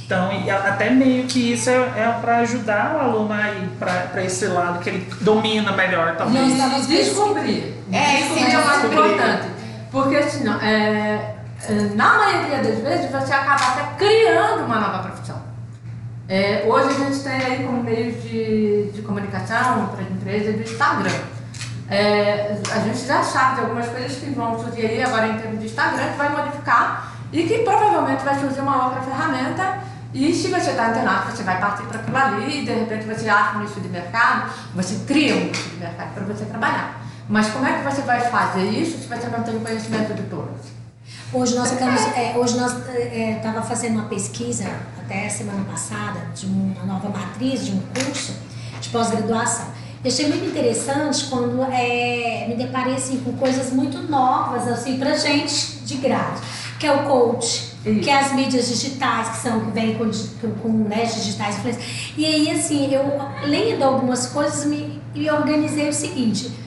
Então, até meio que isso é, é para ajudar o aluno a ir para esse lado que ele domina melhor, talvez. Nós estamos descobrir. É, esse é o mais importante. Porque senão, é, é, na maioria das vezes, você acaba até criando uma nova profissão. É, hoje a gente tem aí como meio de, de comunicação para empresas do Instagram. É, a gente já sabe de algumas coisas que vão surgir aí agora em termos de Instagram, que vai modificar e que provavelmente vai surgir uma outra ferramenta. E se você está antenado, você vai partir para aquilo ali e de repente você acha um nicho de mercado, você cria um nicho de mercado para você trabalhar. Mas como é que você vai fazer isso se você não tem conhecimento de todos? Hoje nós estamos, é, hoje nós estava é, fazendo uma pesquisa até semana passada de uma nova matriz de um curso de pós-graduação. Eu achei muito interessante quando é, me deparei assim, com coisas muito novas assim para gente de grade, que é o coach Isso. Que é as mídias digitais, que são que vêm com, com né, digitais E aí, assim, eu lendo algumas coisas, me, me organizei o seguinte: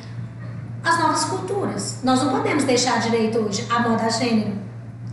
as novas culturas. Nós não podemos deixar direito hoje a moda gênero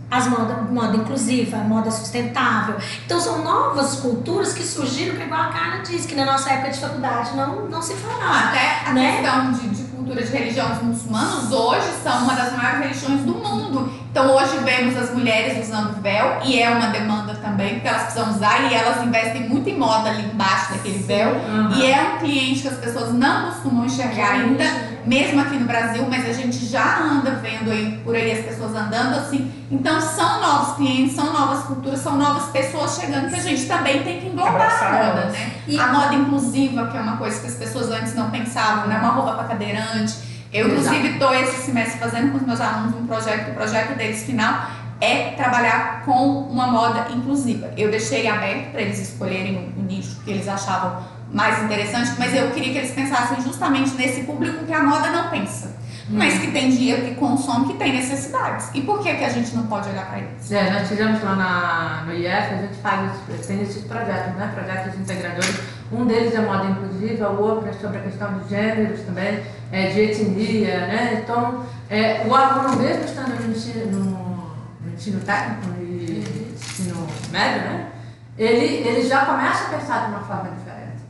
as moda, moda inclusiva, moda sustentável. Então são novas culturas que surgiram, que igual a Carla disse, que na nossa época de faculdade não, não se falava. Até a né? questão de, de cultura de religiões muçulmanas hoje são uma das maiores religiões do mundo. Então hoje vemos as mulheres usando véu e é uma demanda também, porque elas precisam usar e elas investem muito em moda ali embaixo daquele véu. Uhum. E é um cliente que as pessoas não costumam enxergar ainda, mesmo aqui no Brasil, mas a gente já anda vendo aí por aí as pessoas andando assim. Então são novos clientes, são novas culturas, são novas pessoas chegando que a gente também tem que englobar a moda, né? E a moda inclusiva, que é uma coisa que as pessoas antes não pensavam, né? Uma roupa para cadeirante eu, inclusive, estou esse semestre fazendo com os meus alunos um projeto, o projeto deles final é trabalhar com uma moda inclusiva. Eu deixei aberto para eles escolherem o, nicho que eles achavam mais interessante, mas eu queria que eles pensassem justamente nesse público que a moda não pensa. Hum. Mas que tem dinheiro, que consome, que tem necessidades. E por que, que a gente não pode olhar para eles? É, nós fizemos lá na, no IF, a gente faz, tem esses projetos, né? Projetos integradores um deles é moda inclusiva, o outro é sobre a questão de gêneros também, é, de etnia, né? Então, é, o aluno mesmo estando no ensino, no, no ensino técnico e ensino médio, né? Ele, ele já começa a pensar de uma forma diferente.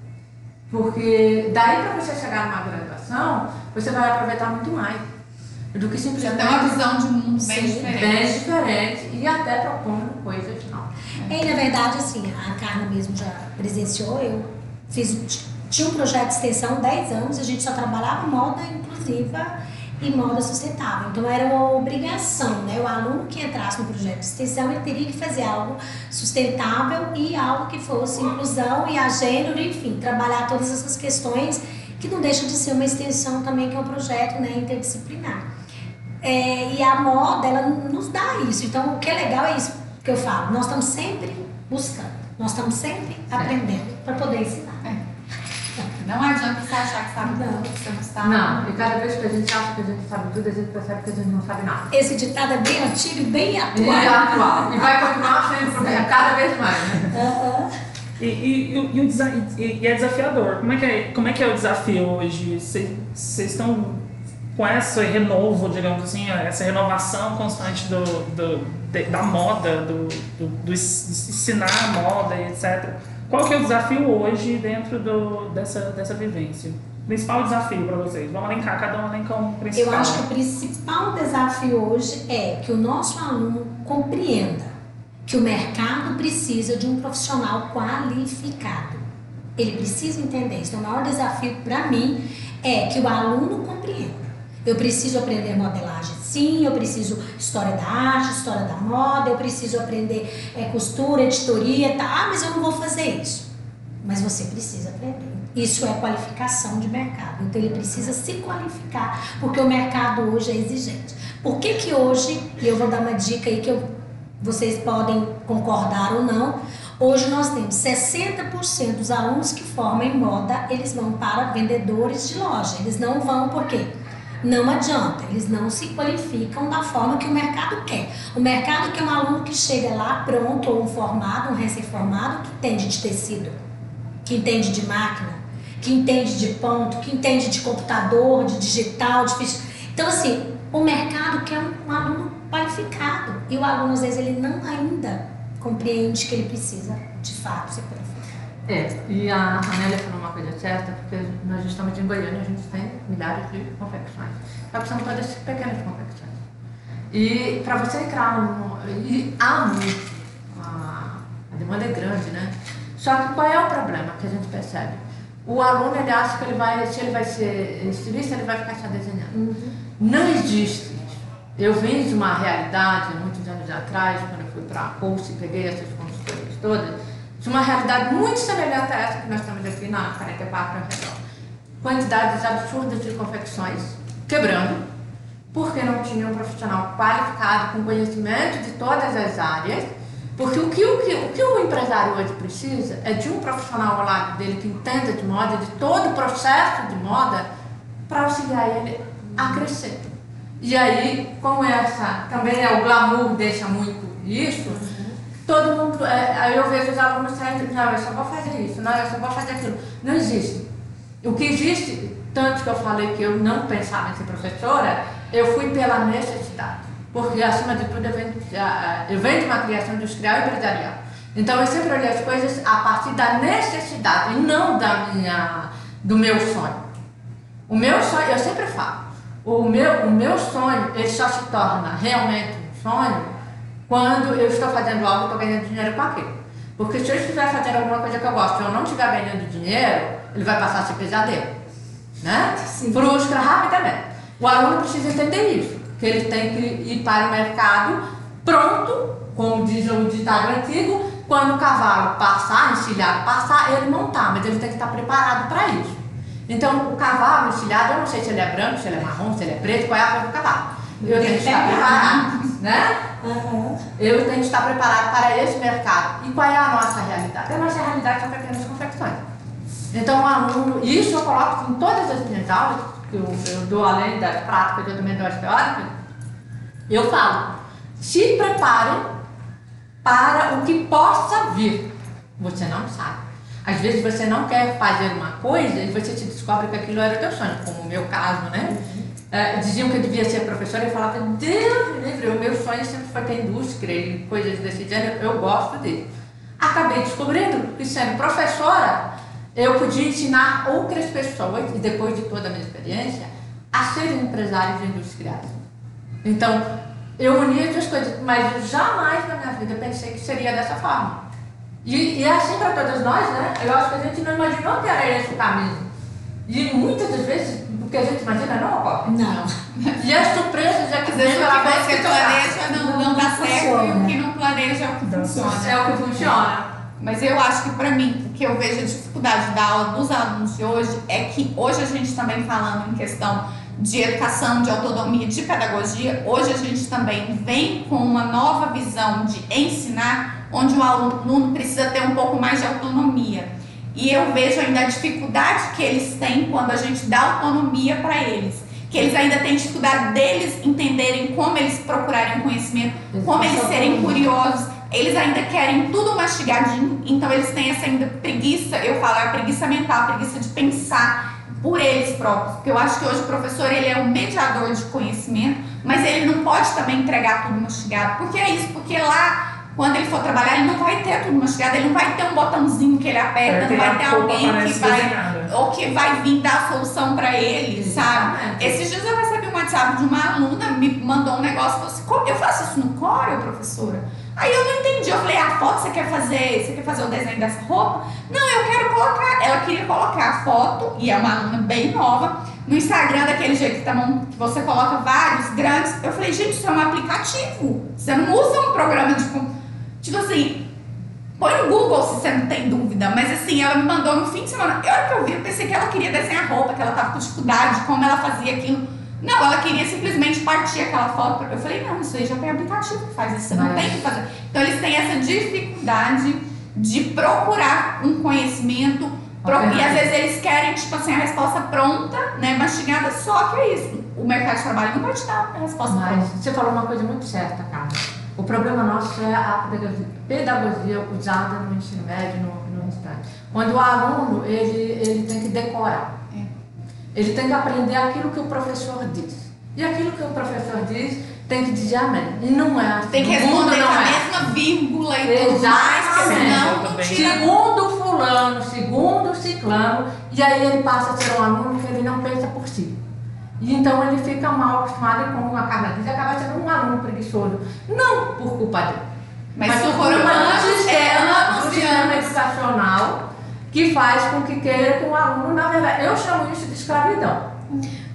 Porque daí para você chegar numa graduação, você vai aproveitar muito mais do que simplesmente. Já tem uma visão de mundo bem diferente. Bem diferente e até propondo coisas novas. E na verdade, assim, a Carla mesmo já presenciou, eu Fiz, tinha um projeto de extensão 10 anos, a gente só trabalhava moda inclusiva e moda sustentável. Então era uma obrigação, né? O aluno que entrasse no projeto de extensão, ele teria que fazer algo sustentável e algo que fosse inclusão e a gênero, enfim, trabalhar todas essas questões que não deixa de ser uma extensão também, que é um projeto né, interdisciplinar. É, e a moda, ela nos dá isso. Então, o que é legal é isso que eu falo. Nós estamos sempre buscando, nós estamos sempre aprendendo para poder ensinar. Não adianta você achar que sabe não. tudo, você não sabe. Não, e cada vez que a gente acha que a gente sabe tudo, a gente percebe que a gente não sabe nada. Esse ditado é bem antigo e bem atual. E atual. E vai continuar sendo é. cada vez mais? Uhum. E, e, e, e, e, é desafiador. Como é que é, como é, que é o desafio hoje? Vocês estão com esse renovo, digamos assim, essa renovação constante do, do, da moda, do, do, do ensinar a moda, etc. Qual que é o desafio hoje dentro do, dessa, dessa vivência? Principal desafio para vocês? Vamos elencar, cada um elenca um principal. Eu acho que o principal desafio hoje é que o nosso aluno compreenda que o mercado precisa de um profissional qualificado. Ele precisa entender isso. Então, o maior desafio para mim é que o aluno compreenda. Eu preciso aprender modelagem sim, eu preciso história da arte, história da moda, eu preciso aprender é, costura, editoria, tá? Ah, mas eu não vou fazer isso. Mas você precisa aprender. Isso é qualificação de mercado. Então ele precisa se qualificar, porque o mercado hoje é exigente. Por que que hoje, e eu vou dar uma dica aí que eu, vocês podem concordar ou não, Hoje nós temos 60% dos alunos que formam em moda, eles vão para vendedores de loja. Eles não vão por quê? Não adianta, eles não se qualificam da forma que o mercado quer. O mercado quer um aluno que chega lá pronto, ou um formado, um recém-formado, que entende de tecido, que entende de máquina, que entende de ponto, que entende de computador, de digital, de Então, assim, o mercado quer um, um aluno qualificado. E o aluno, às vezes, ele não ainda compreende que ele precisa, de fato, ser qualificado. É, e a Anélia falou uma coisa certa, porque nós estamos em Goiânia, a gente tem milhares de confecções. Só que são todas pequenas confecções. E para você entrar no. E há muito. A, a demanda é grande, né? Só que qual é o problema que a gente percebe? O aluno ele acha que ele vai, se ele vai ser estilista, ele vai ficar só desenhando. Uhum. Não existe. Eu vim de uma realidade, muitos anos atrás, quando eu fui para a Pulse e peguei essas consultorias todas, de uma realidade muito semelhante a essa que nós temos aqui na 44 redor. Quantidades absurdas de confecções quebrando, porque não tinha um profissional qualificado com conhecimento de todas as áreas. Porque o que o, que, o que o empresário hoje precisa é de um profissional ao lado dele que entenda de moda, de todo o processo de moda, para auxiliar ele a crescer. E aí, como essa também é o glamour deixa muito isso, todo mundo, é, aí eu vejo os alunos saindo, não, eu só vou fazer isso, não, eu só vou fazer aquilo. Não existe. O que existe, tanto que eu falei que eu não pensava em ser professora, eu fui pela necessidade. Porque, acima de tudo, eu venho, eu venho de uma criação industrial e empresarial. Então, eu sempre olhei as coisas a partir da necessidade e não da minha, do meu sonho. O meu sonho, eu sempre falo, o meu, o meu sonho, ele só se torna realmente um sonho quando eu estou fazendo algo e estou ganhando dinheiro com aquilo. Porque se eu estiver fazendo alguma coisa que eu gosto e eu não estiver ganhando dinheiro, ele vai passar a ser pesadelo. Né? Sim. Frustra rapidamente. O aluno precisa entender isso, que ele tem que ir para o mercado pronto, como diz o ditado antigo, quando o cavalo passar, encilhado passar, ele montar, mas ele tem que estar preparado para isso. Então, o cavalo encilhado, eu não sei se ele é branco, se ele é marrom, se ele é preto, qual é a cor do cavalo. Eu tenho que estar preparado, né? Eu tenho que estar preparado para esse mercado. E qual é a nossa realidade? A nossa realidade são pequenas confecções. Então, o aluno, isso eu coloco em todas as minhas aulas, que eu, eu dou além das práticas, eu também dou as teóricas, eu falo, se preparem para o que possa vir. Você não sabe. Às vezes você não quer fazer uma coisa e você se descobre que aquilo era o teu sonho, como o meu caso, né? É, diziam que eu devia ser professora e eu falava, Deus livre, o meu sonho sempre foi ter indústria e coisas desse gênero, eu gosto disso. Acabei descobrindo que sendo professora, eu podia ensinar outras pessoas, e depois de toda a minha experiência, a serem empresários industriais. Então, eu uni as duas coisas, mas jamais na minha vida pensei que seria dessa forma. E, e é assim para todas nós, né? Eu acho que a gente não imaginou que era esse o caminho. E muitas das vezes, o que a gente imagina não ocorre. Não. E as surpresas é que Às vezes o que você planeja não, não, dá certo e o que não planeja é o que funciona. É o que funciona. Mas eu acho que para mim, o que eu vejo a dificuldade da aula dos alunos de hoje é que hoje a gente também falando em questão de educação, de autonomia, de pedagogia, hoje a gente também vem com uma nova visão de ensinar, onde o aluno precisa ter um pouco mais de autonomia. E eu vejo ainda a dificuldade que eles têm quando a gente dá autonomia para eles. Que eles ainda têm dificuldade deles entenderem como eles procurarem conhecimento, como eles serem curiosos. Eles ainda querem tudo mastigadinho, então eles têm essa ainda preguiça, eu falo, é a preguiça mental, preguiça de pensar por eles próprios. Porque eu acho que hoje o professor ele é um mediador de conhecimento, mas ele não pode também entregar tudo mastigado. Porque é isso, porque lá quando ele for trabalhar, ele não vai ter tudo mastigado, ele não vai ter um botãozinho que ele aperta, não vai ter alguém que vai ou que vai vir dar a solução pra ele, sabe? Exatamente. Esses dias eu recebi um WhatsApp de uma aluna, me mandou um negócio, falou assim, "Como eu faço isso no Corel, professora? Aí eu não entendi, eu falei, a foto você quer fazer, você quer fazer o desenho dessa roupa? Não, eu quero colocar, ela queria colocar a foto, e é uma aluna bem nova, no Instagram daquele jeito que, tá, que você coloca vários grandes. Eu falei, gente, isso é um aplicativo, você não usa um programa de... com- Tipo assim, Põe no Google se você não tem dúvida, mas assim, ela me mandou no fim de semana. E a hora que eu vi, eu pensei que ela queria desenhar roupa, que ela tava com dificuldade, como ela fazia aquilo. Não, ela queria simplesmente partir aquela foto. Eu falei, não, isso aí já tem aplicativo que faz isso, você não Mas- tem que fazer. Então eles têm essa dificuldade de procurar um conhecimento. pro-. E às vezes eles querem, tipo assim, a resposta pronta, né, mastigada, só que é isso. O mercado de trabalho não vai te dar a resposta Mas pronta. você falou uma coisa muito certa, cara. O problema nosso é a pedagogia, pedagogia usada no ensino médio, no, no instante. Quando o aluno, ele, ele tem que decorar. É. Ele tem que aprender aquilo que o professor diz. E aquilo que o professor diz, tem que dizer amém. E não é assim. Tem que responder com não a é. mesma vírgula e tudo mais, Segundo fulano, segundo ciclano, e aí ele passa a ser um aluno que ele não pensa por si. E então ele fica mal acostumado e como a Carla diz, acaba sendo um aluno preguiçoso. Não por culpa dele. Mas por se for culpa anos, do é e sistema educacional que faz com que queira que o aluno, na verdade, eu chamo isso de escravidão.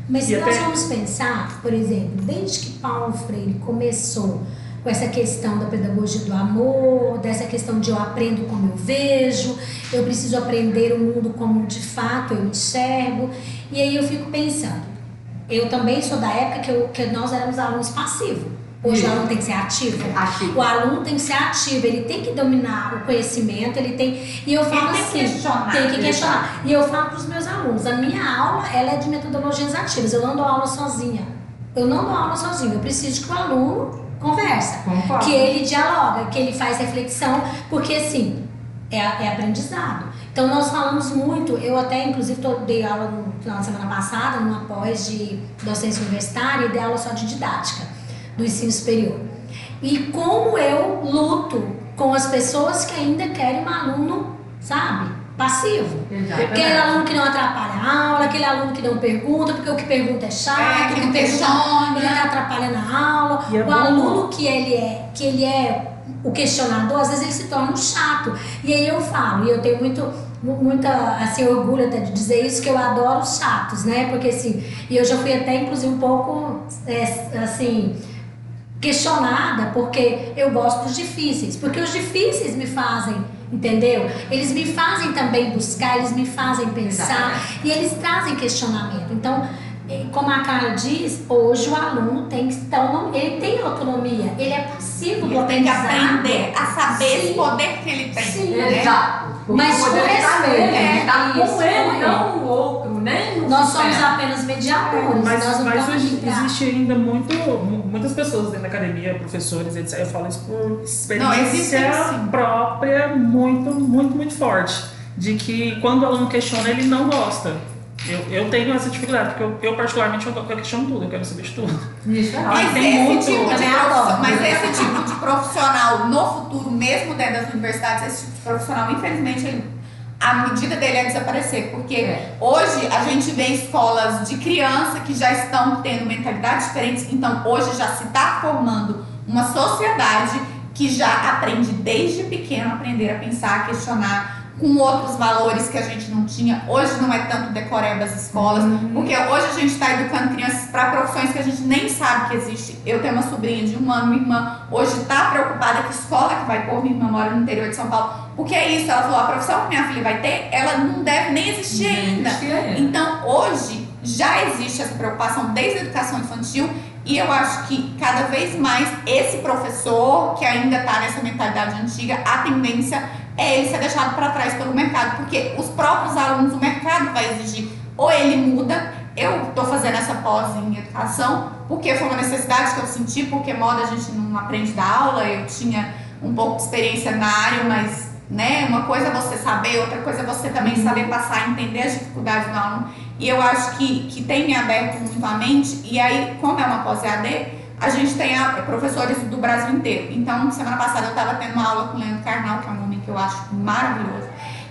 Mas se E nós vamos pensar, por exemplo, desde que Paulo Freire começou com essa questão da pedagogia do amor, dessa questão de eu aprendo como eu vejo, eu preciso aprender o mundo como de fato eu enxergo, e aí eu fico pensando, eu também sou da época que, eu, que nós éramos alunos passivos. Hoje Isso. o aluno tem que ser ativo. Ativo. O aluno tem que ser ativo, ele tem que dominar o conhecimento, ele tem. E eu falo Ele tem que assim, questionar. tem que questionar. E eu falo para os meus alunos, a minha aula ela é de metodologias ativas, eu não dou aula sozinha. Eu não dou aula sozinha, eu preciso que o aluno conversa. Concordo. Que ele dialoga, que ele faz reflexão, porque assim, é, é aprendizado. Então nós falamos muito, eu até inclusive tô, dei aula no final de semana passada, numa pós de docência universitária, e dei aula só de didática do ensino superior. E como eu luto com as pessoas que ainda querem um aluno, sabe, passivo. Exatamente. Aquele aluno que não atrapalha a aula, aquele aluno que não pergunta, porque o que pergunta é chato, É, que o que pergunta ele tá atrapalhando a aula. É o bom- aluno que ele é, que ele é o questionador, às vezes ele se torna um chato. E aí eu falo, e eu tenho muito mu- muita assim orgulho até de dizer isso que eu adoro os chatos, né? Porque assim, e eu já fui até inclusive um pouco é, assim questionada porque eu gosto dos difíceis, porque os difíceis me fazem, entendeu? Eles me fazem também buscar, eles me fazem pensar Exatamente. e eles trazem questionamento. Então, como a Carla diz, hoje o aluno tem que então, ele tem autonomia, ele é passivo do Ele tem que aprendizado. aprender a saber Sim. esse poder que ele tem. Sim. né? Exato. Mas com respeito, nele, é, com com ele, ele. não o outro, nem o Nós somos sistema. apenas mediadores, Mas, nós não mas hoje existe ainda muito, mu- muitas pessoas dentro da academia, professores, etc. Eu falo isso por experiência sim. própria, muito, muito, muito forte. De que quando o aluno questiona, ele não gosta. Eu, eu tenho essa dificuldade, porque eu, eu particularmente eu, eu questiono tudo, eu quero saber de tudo. Isso é [laughs] Mas, tem esse muito- tipo de adoro. mas esse tipo de profissional no futuro, mesmo dentro das universidades, esse tipo de profissional, infelizmente, ele- a medida dele é desaparecer. Porque É. hoje a gente vê escolas de criança que já estão tendo mentalidades diferentes, então hoje já se está formando uma sociedade que já aprende desde pequeno a aprender a pensar, a questionar com outros valores que a gente não tinha. Hoje não é tanto decoreba as escolas, porque hoje a gente está educando crianças para profissões que a gente nem sabe que existe. Eu tenho uma sobrinha de um ano, minha irmã hoje está preocupada que escola que vai pôr, minha irmã mora no interior de São Paulo, porque é isso, ela falou, a profissão que minha filha vai ter, ela não deve nem existir ainda. Então, hoje, já existe essa preocupação desde a educação infantil e eu acho que cada vez mais esse professor que ainda está nessa mentalidade antiga, a tendência é ele ser deixado para trás pelo mercado, porque os próprios alunos, o mercado vai exigir ou ele muda. Eu estou fazendo essa pós em educação porque foi uma necessidade que eu senti, porque moda a gente não aprende da aula, eu tinha um pouco de experiência na área, mas né, uma coisa é você saber, outra coisa é você também saber passar, entender as dificuldades do aluno. E eu acho que, que tem me aberto muito a mente, e aí, como é uma pós-EAD, a gente tem a- professores do Brasil inteiro. Então, semana passada eu estava tendo uma aula com o Leandro Carnal, que é um homem que eu acho maravilhoso.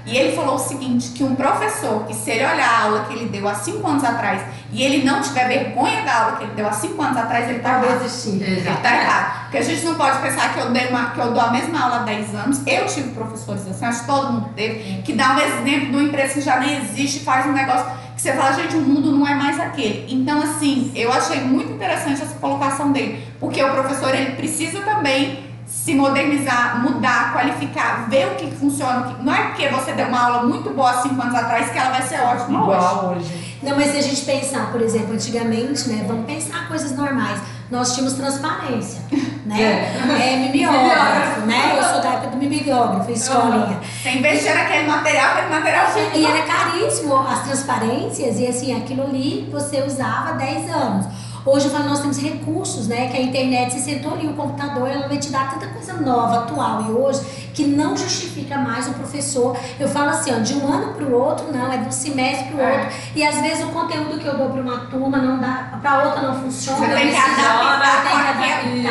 E ele falou o seguinte, que um professor, que se ele olhar a aula que ele deu há cinco anos atrás, e ele não tiver vergonha da aula que ele deu há cinco anos atrás, ele está errado. desistir. Ele tá errado. Porque a gente não pode pensar que eu, dei uma, que eu dou a mesma aula há 10 anos. Eu tive professores assim, acho que todo mundo teve, que dá um exemplo de uma empresa que já nem existe, faz um negócio que você fala, gente, o mundo não é mais aquele. Então, assim, eu achei muito interessante essa colocação dele. Porque o professor, ele precisa também se modernizar, mudar, qualificar, ver o que funciona. o que- Não é porque você deu uma aula muito boa há 5 anos atrás que ela vai ser ótima hoje. Igual hoje. Não, mas se a gente pensar, por exemplo, antigamente, né? Vamos pensar coisas normais. Nós tínhamos transparência, né? É, mimeógrafo, né? Eu sou da época do mimeógrafo, escolinha. Você investir naquele material, aquele material E era caríssimo as transparências e assim, aquilo ali você usava 10 anos. Hoje eu falo, nós temos recursos, né? Que a internet, você sentou ali, o computador, ela vai te dar tanta coisa nova, atual e hoje, que não justifica mais o professor. Eu falo assim, ó, de um ano para o outro, não, é de um semestre para o É. outro. E às vezes o conteúdo que eu dou para uma turma não dá, para outra não funciona. Você tem que adaptar tem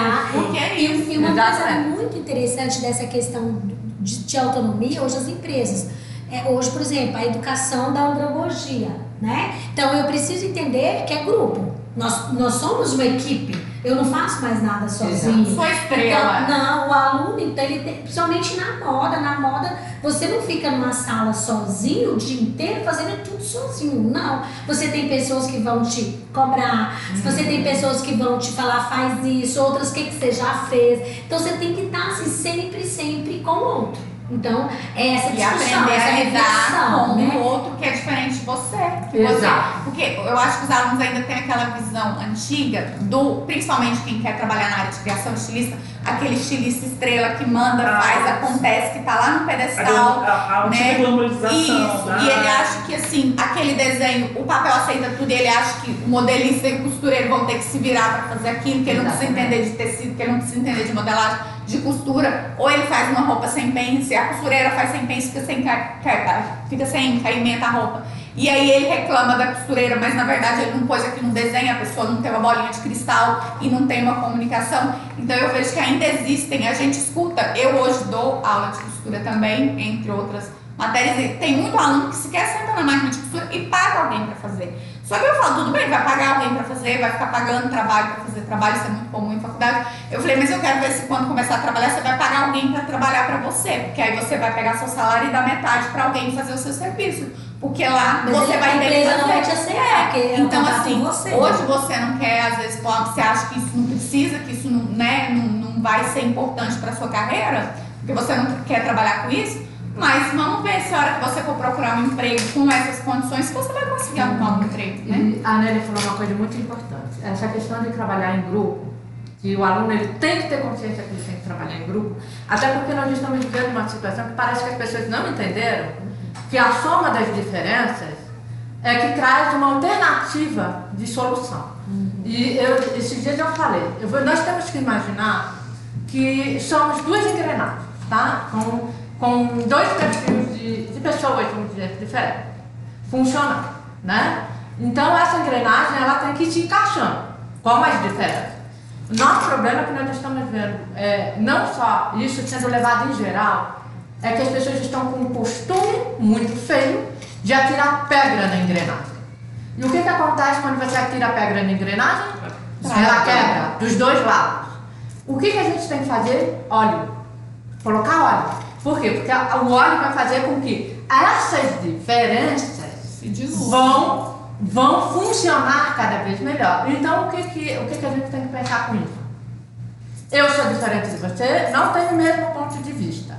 que é. E, e uma coisa Exatamente. muito interessante dessa questão de, de autonomia, hoje as empresas. É, hoje, por exemplo, a educação da andragogia, né? Então eu preciso entender que é grupo. Nós, nós somos uma equipe. Eu não faço mais nada sozinho. Sou estrela. Então, não, o aluno, então, ele tem, principalmente na moda, na moda, você não fica numa sala sozinho o dia inteiro fazendo tudo sozinho. Não. Você tem pessoas que vão te cobrar, você tem pessoas que vão te falar, faz isso, outras, o que, que você já fez. Então você tem que estar assim, sempre, sempre com o outro. Então, é essa E discussão, aprender a essa lidar reflexão, com né? o outro que é diferente de você. Que Exato. você- Porque eu acho que os alunos ainda têm aquela visão antiga do, principalmente quem quer trabalhar na área de criação estilista, aquele estilista estrela que manda, Ah, faz, acontece, que tá lá no A, pedestal. a, a né? Isso, né? e ele acha que assim, aquele desenho, o papel aceita tudo, e ele acha que o modelista e o costureiro vão ter que se virar para fazer aquilo, que ele não precisa entender de tecido, que ele não precisa entender de modelagem, de costura, ou ele faz uma roupa sem pence, a costureira faz sem pence, fica sem, ca- ca- fica sem caimento a roupa. E aí ele reclama da costureira, mas na verdade ele não pôs aqui no desenho, a pessoa não tem uma bolinha de cristal e não tem uma comunicação. Então eu vejo que ainda existem, a gente escuta, eu hoje dou aula de costura também, entre outras matérias, e tem muito aluno que sequer senta na máquina de costura e paga alguém para fazer. Só que eu falo, tudo bem, vai pagar alguém para fazer, vai ficar pagando trabalho para fazer trabalho, isso é muito comum em faculdade. Eu falei, mas eu quero ver se quando começar a trabalhar, você vai pagar alguém para trabalhar para você, porque aí você vai pegar seu salário e dar metade para alguém fazer o seu serviço. Porque lá Mas você ele- vai fazer. não vai te aceitar, é então assim, você. hoje você não quer, às vezes pode- você acha que isso não precisa, que isso não, né, não, não vai ser importante para sua carreira, porque você não quer trabalhar com isso, mas vamos ver se a hora que você for procurar um emprego com essas condições, se você vai conseguir arrumar um emprego, né? E a Nélia falou uma coisa muito importante. Essa questão de trabalhar em grupo, que o aluno ele tem que ter consciência que ele tem que trabalhar em grupo, até porque nós estamos vivendo uma situação que parece que as pessoas não entenderam que a soma das diferenças é que traz uma alternativa de solução. E eu, esses dias eu falei, eu vou- nós temos que imaginar que somos duas engrenagens, tá? Com, com dois perfis de, de pessoas, vamos dizer, diferentes, funcionando, né? Então essa engrenagem ela tem que ir se encaixando com as diferenças. Nosso problema é que nós estamos vendo, é, não só isso sendo levado em geral, é que as pessoas estão com um costume muito feio de atirar pedra na engrenagem. E o que, que acontece quando você atira pedra na engrenagem? Ela quebra dos dois lados. O que, que a gente tem que fazer? Óleo. Colocar óleo. Por quê? Porque o óleo vai fazer com que essas diferenças vão, vão funcionar cada vez melhor. Então, o que, que, o que, que a gente tem que pensar com isso? Eu sou diferente de você, não tenho o mesmo ponto de vista.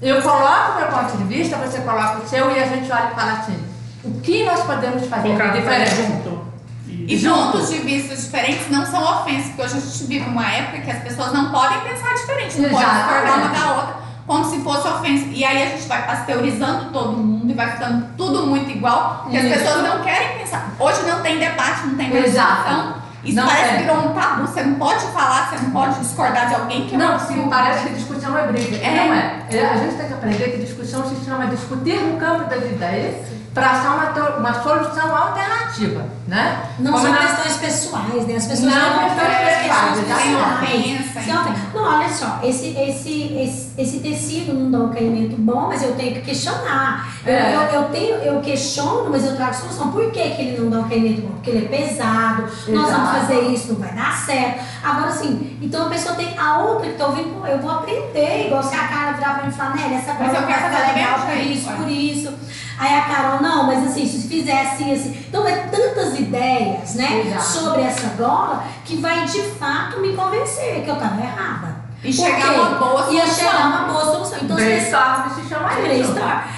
Eu coloco o meu ponto de vista, você coloca o seu e a gente olha e fala assim: o que nós podemos fazer Colocar diferente. junto. E pontos de vista diferentes não são ofensas, porque hoje a gente vive uma época que as pessoas não podem pensar diferente, não podem discordar uma da outra, como se fosse ofensa. E aí a gente vai pasteurizando todo mundo e vai ficando tudo muito igual, porque as pessoas não querem pensar. Hoje não tem debate, não tem discussão. Isso Não parece que virou um tabu. Você não pode falar, você não pode discordar de alguém que é Não, uma sim, parece que discussão é briga. É. Não é. É, A gente tem que aprender que discussão se chama discutir no campo das ideias para achar uma, uma solução alternativa, né? Não Como são na- questões pessoais, né? As pessoas Não, não questões pessoais, questões exatamente. pessoais. Tem Não, olha só, esse, esse, esse, esse tecido não dá um caimento bom, mas eu tenho que questionar. Eu, É. eu, eu, tenho, eu questiono, mas eu trago solução. Por que, que ele não dá um caimento bom? Porque ele é pesado, nós Exato. vamos fazer isso, não vai dar certo. Agora, assim, então a pessoa tem a outra que tá ouvindo, eu vou aprender, igual se a cara virar pra mim e falar, Nélia, essa Mas coisa eu quero vai fazer ficar legal por isso, por isso. Aí a Carol, não, mas assim, se fizer assim, assim. Então é tantas ideias, né, Exato. sobre essa gola que vai de fato me convencer que eu tava errada. E chegar uma boa Ia solução. chegar a uma boa solução. Então. Brainstorm se chama isso.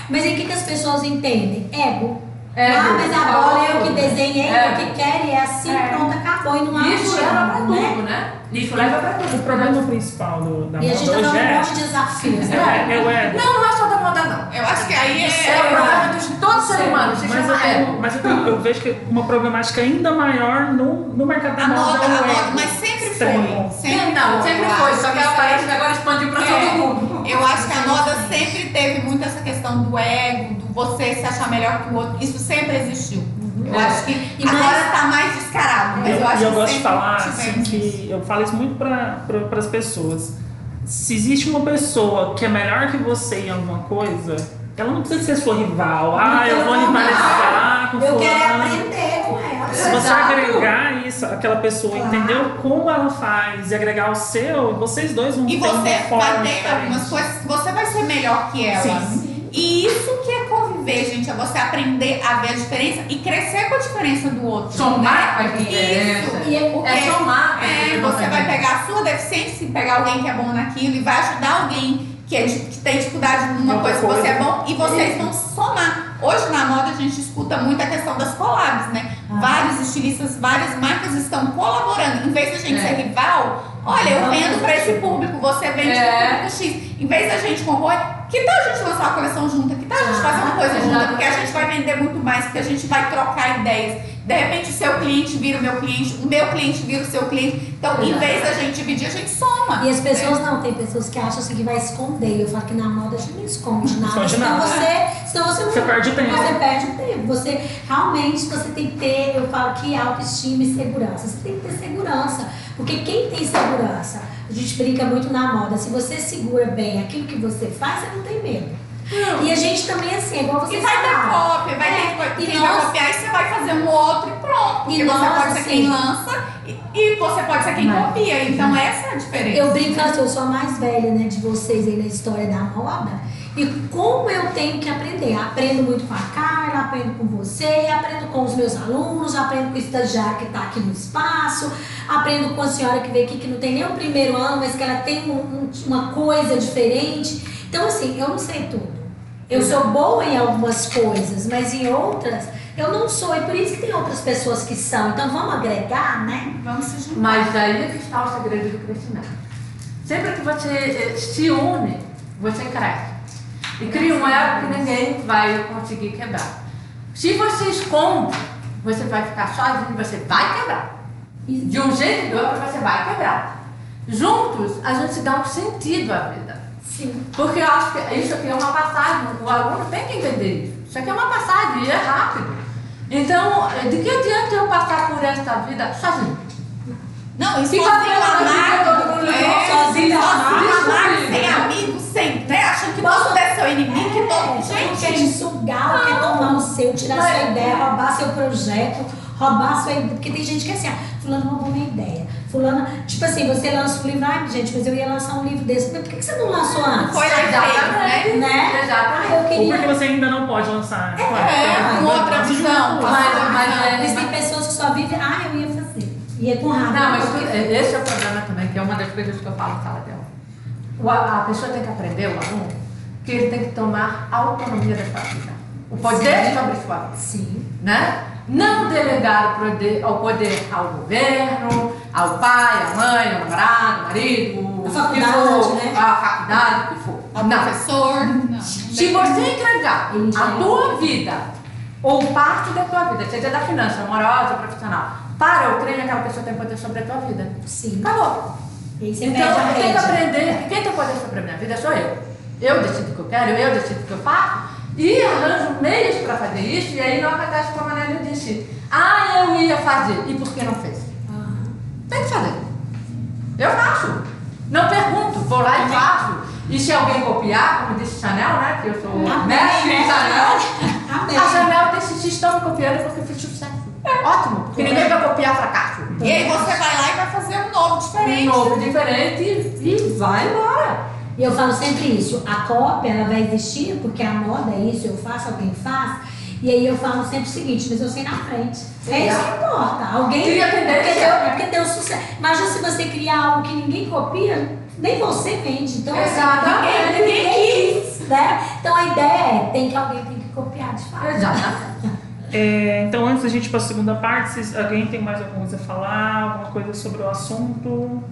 Mas aí o que, que as pessoas entendem? Ego. Ego. Ah, mas a bola eu que desenhei, eu Ego. que quero, e é assim, É. pronto, acabou. E não há leva pra diálogo, né? tudo, né? Isso leva pra tudo. O problema principal do, da E a gente moda tá hoje dando um é, monte de desafios, né? é, é o ego. Não, não é só da moda, não. Eu acho que aí É é. o problema de todo ser humano, se Mas, eu, tenho, ego. mas eu, tenho- eu vejo que uma problemática ainda maior no, no mercado da A moda moda, é o moda, ego. mas sempre foi. Sempre Não, sempre foi, acho só que isso ela parece que agora expandiu pra É. todo mundo. Eu acho que a moda sempre teve muito essa questão do ego, do você se achar melhor que o outro. Isso sempre existiu. Eu acho que E agora mais- tá mais descarado, mas E eu, eu, acho e eu que gosto de falar assim, que eu falo isso muito para as pessoas. Se existe uma pessoa que é melhor que você em alguma coisa, ela não precisa ser sua rival. Ah, eu vou rivalizar com Eu quero fulano. aprender com ela. Se você Exato. agregar isso, aquela pessoa, Claro. entendeu como ela faz e agregar o seu, vocês dois vão E ter uma você vai ter algumas coisas você vai ser melhor que ela. Sim. E isso que conviver, gente, é você aprender a ver a diferença e crescer com a diferença do outro. Somar né? a diferença. Isso. E é- Porque É somar. É, você vai pegar a sua deficiência e pegar alguém que é bom naquilo e vai ajudar alguém que, é, que tem dificuldade numa Outra coisa que você coisa. é bom e vocês vão somar. Hoje na moda a gente escuta muito a questão das collabs, né? Ah. Vários estilistas, várias marcas estão colaborando. Em vez da gente É. ser rival, olha, eu vendo para esse público, você vende É. para o público X. Em vez da gente concorrer, que tal a gente lançar uma coleção junta? Que tal a gente Ah, fazer uma coisa junta? Porque a gente vai vender muito mais, porque a gente vai trocar ideias. De repente o seu cliente vira o meu cliente, o meu cliente vira o seu cliente. Então, em Exato. vez da gente dividir, a gente soma. E as pessoas não, tem pessoas que acham assim que vai esconder. Eu falo que na moda a gente não esconde nada. esconde senão nada. você, senão você não Você perde tempo. Você perde o tempo. Você realmente você tem que ter, eu falo que autoestima e segurança. Você tem que ter segurança. Porque quem tem segurança, a gente brinca muito na moda, se você segura bem aquilo que você faz, você não tem medo. E a gente também, assim, é igual você E vai ter falaram. cópia, vai É, ter e Quem nós- vai copiar, aí você vai fazer um outro e pronto. Porque E você nós, pode ser quem assim- lança e, e você pode ser quem Mas- copia. Então, essa é a diferença. Eu brinco assim, eu sou a mais velha, né, de vocês aí na história da moda. E como eu tenho que aprender? Aprendo muito com a Carla, aprendo com você, aprendo com os meus alunos, aprendo com o estagiário que está aqui no espaço, aprendo com a senhora que veio aqui que não tem nem o primeiro ano, mas que ela tem um- um- uma coisa diferente. Então, assim, eu não sei tudo. Eu sou boa em algumas coisas, mas em outras eu não sou. E por isso que tem outras pessoas que são. Então vamos agregar, né? Vamos se juntar. Mas aí é que está o segredo do crescimento. Sempre que você eh, se une, você cresce. E cria um elo que ninguém vai conseguir quebrar. Se você esconde, você vai ficar sozinho, você vai quebrar. De um jeito ou de outro, você vai quebrar. Juntos, a gente dá um sentido à vida. Sim. Porque eu acho que isso aqui é uma passagem, o aluno tem que entender isso. Isso aqui é uma passagem e é rápido. Então, de que adianta eu passar por esta vida sozinho? Não, e Fica sozinho vendo a vida, todo mundo amado. junto, É, sozinho, amado, isso sem amigos, sem, né? Achando que todo mundo é seu inimigo, que todo. É, Gente, quer te sugar, quer tomar o seu, tirar Mas- sua ideia, roubar seu projeto, roubar sua ideia. Porque tem gente que é assim, ah, fulano roubou minha ideia. Fulano, tipo assim, você lança um livro, ai gente, mas eu ia lançar um livro desse. Mas por que você não lançou antes? foi lá e fez, né? Né? Exatamente. Ah, eu Ou porque queria. você ainda não pode lançar. É, com outra visão. Mas- mas é- Mas tem pessoas que só vivem, ah, eu ia. E é com raiva. Não, mas porque- tu- esse é o problema também, que é uma das coisas que eu falo em sala de aula. O a, a pessoa tem que aprender, o aluno, que ele tem que tomar a autonomia da sua vida. O poder Sim. sobre sua vida. Sim. né? Não delegar o poder, ao poder ao governo, ao pai, à mãe, ao namorado, ao marido, A faculdade, for, né? a faculdade, o que for. Ao Não. professor. Não. Se você entregar a é tua vida, ou parte da tua vida, seja da finança, amorosa, profissional, para o treino, aquela pessoa tem poder sobre a tua vida. Sim. Acabou. Você Então, a eu tenho que aprender que quem tem poder sobre a minha vida sou eu. Eu decido o que eu quero, eu decido o que eu faço e arranjo meios para fazer isso. E aí não acontece como a Nélia disse: Ah, eu ia fazer. E por que não fez? Aham. Tem que fazer. Eu faço. Não pergunto, vou lá e faço. E se alguém copiar, como disse Chanel, né? Que eu sou mestre? Chanel. Amém. A Chanel decide estão me copiando porque eu fiz sucesso. Ótimo, porque ninguém vai copiar fracasso. E aí você vai lá e vai fazer um novo diferente. Um novo, diferente e vai embora. E eu falo sempre isso, a cópia ela vai existir porque a moda é isso, eu faço, alguém faz. E aí eu falo sempre o seguinte, mas eu sei na frente. É isso que importa. Alguém. Cria tendência. porque, deu, porque deu sucesso. Imagina se você criar algo que ninguém copia, nem você vende. Então, assim, Exatamente. ninguém, ninguém quis, né? Então a ideia é, tem que alguém tem que copiar de fato. Exatamente. É, então, antes da gente ir para a segunda parte, se alguém tem mais alguma coisa a falar, alguma coisa sobre o assunto?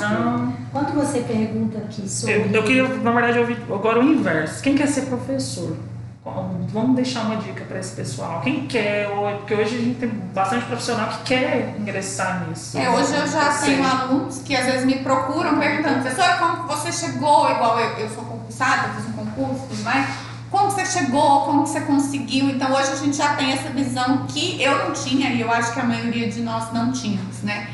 Não. Quando você pergunta aqui sobre. Eu, eu queria, na verdade, ouvir agora o inverso. Quem quer ser professor? Vamos deixar uma dica para esse pessoal. Quem quer? ou- Porque hoje a gente tem bastante profissional que quer ingressar nisso. É, hoje eu já Sim. tenho alunos que às vezes me procuram perguntando, professora, como você chegou? Igual eu, eu sou concursada, eu fiz um concurso e tudo mais. Como que você chegou? Como que você conseguiu? Então hoje a gente já tem essa visão que eu não tinha e eu acho que a maioria de nós não tínhamos, né?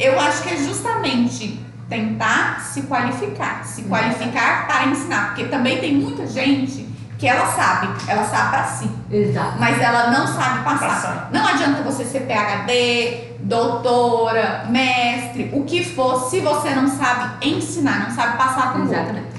Eu acho que é justamente tentar se qualificar, se qualificar para ensinar, porque também tem muita gente que ela sabe, ela sabe para si Exato. mas ela não sabe passar. Passar. Não adianta você ser PhD, doutora, mestre, o que for, se você não sabe ensinar, não sabe passar para o outro.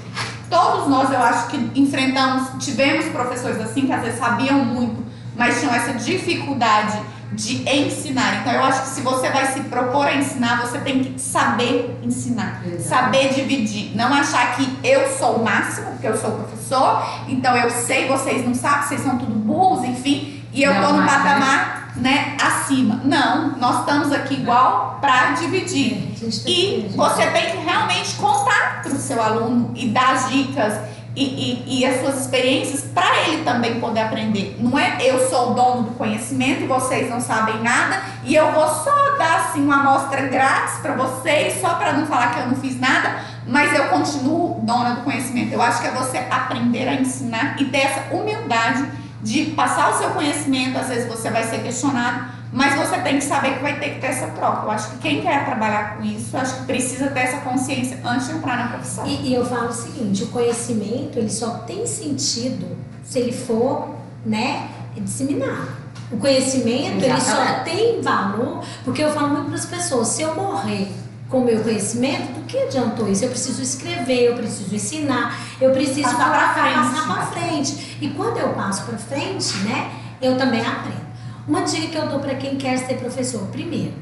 Todos nós, eu acho que enfrentamos, tivemos professores assim, que às vezes sabiam muito, mas tinham essa dificuldade de ensinar. Então eu acho que se você vai se propor a ensinar, você tem que saber ensinar, Exato. saber dividir, não achar que eu sou o máximo, porque eu sou professor, então eu sei, vocês não sabem, vocês são tudo burros, enfim, e eu Não, tô no patamar, né, acima. Não, nós estamos aqui igual para dividir. E você tem que realmente contar para o seu aluno e dar dicas e, e, e as suas experiências para ele também poder aprender. Não é eu sou o dono do conhecimento vocês não sabem nada e eu vou só dar assim uma amostra grátis para vocês, só para não falar que eu não fiz nada, mas eu continuo dona do conhecimento. Eu acho que é você aprender a ensinar e ter essa humildade de passar o seu conhecimento. Às vezes você vai ser questionado, mas você tem que saber que vai ter que ter essa troca. Eu acho que quem quer trabalhar com isso, acho que precisa ter essa consciência antes de entrar na profissão. E, e eu falo o seguinte, o conhecimento ele só tem sentido se ele for, né, disseminado. O conhecimento ele só Exatamente. tem valor porque eu falo muito para as pessoas, se eu morrer com o meu conhecimento, do que adiantou isso? Eu preciso escrever, eu preciso ensinar, eu preciso Passar falar, pra frente. passar para frente. E quando eu passo para frente, né, eu também aprendo. Uma dica que eu dou para quem quer ser professor, primeiro,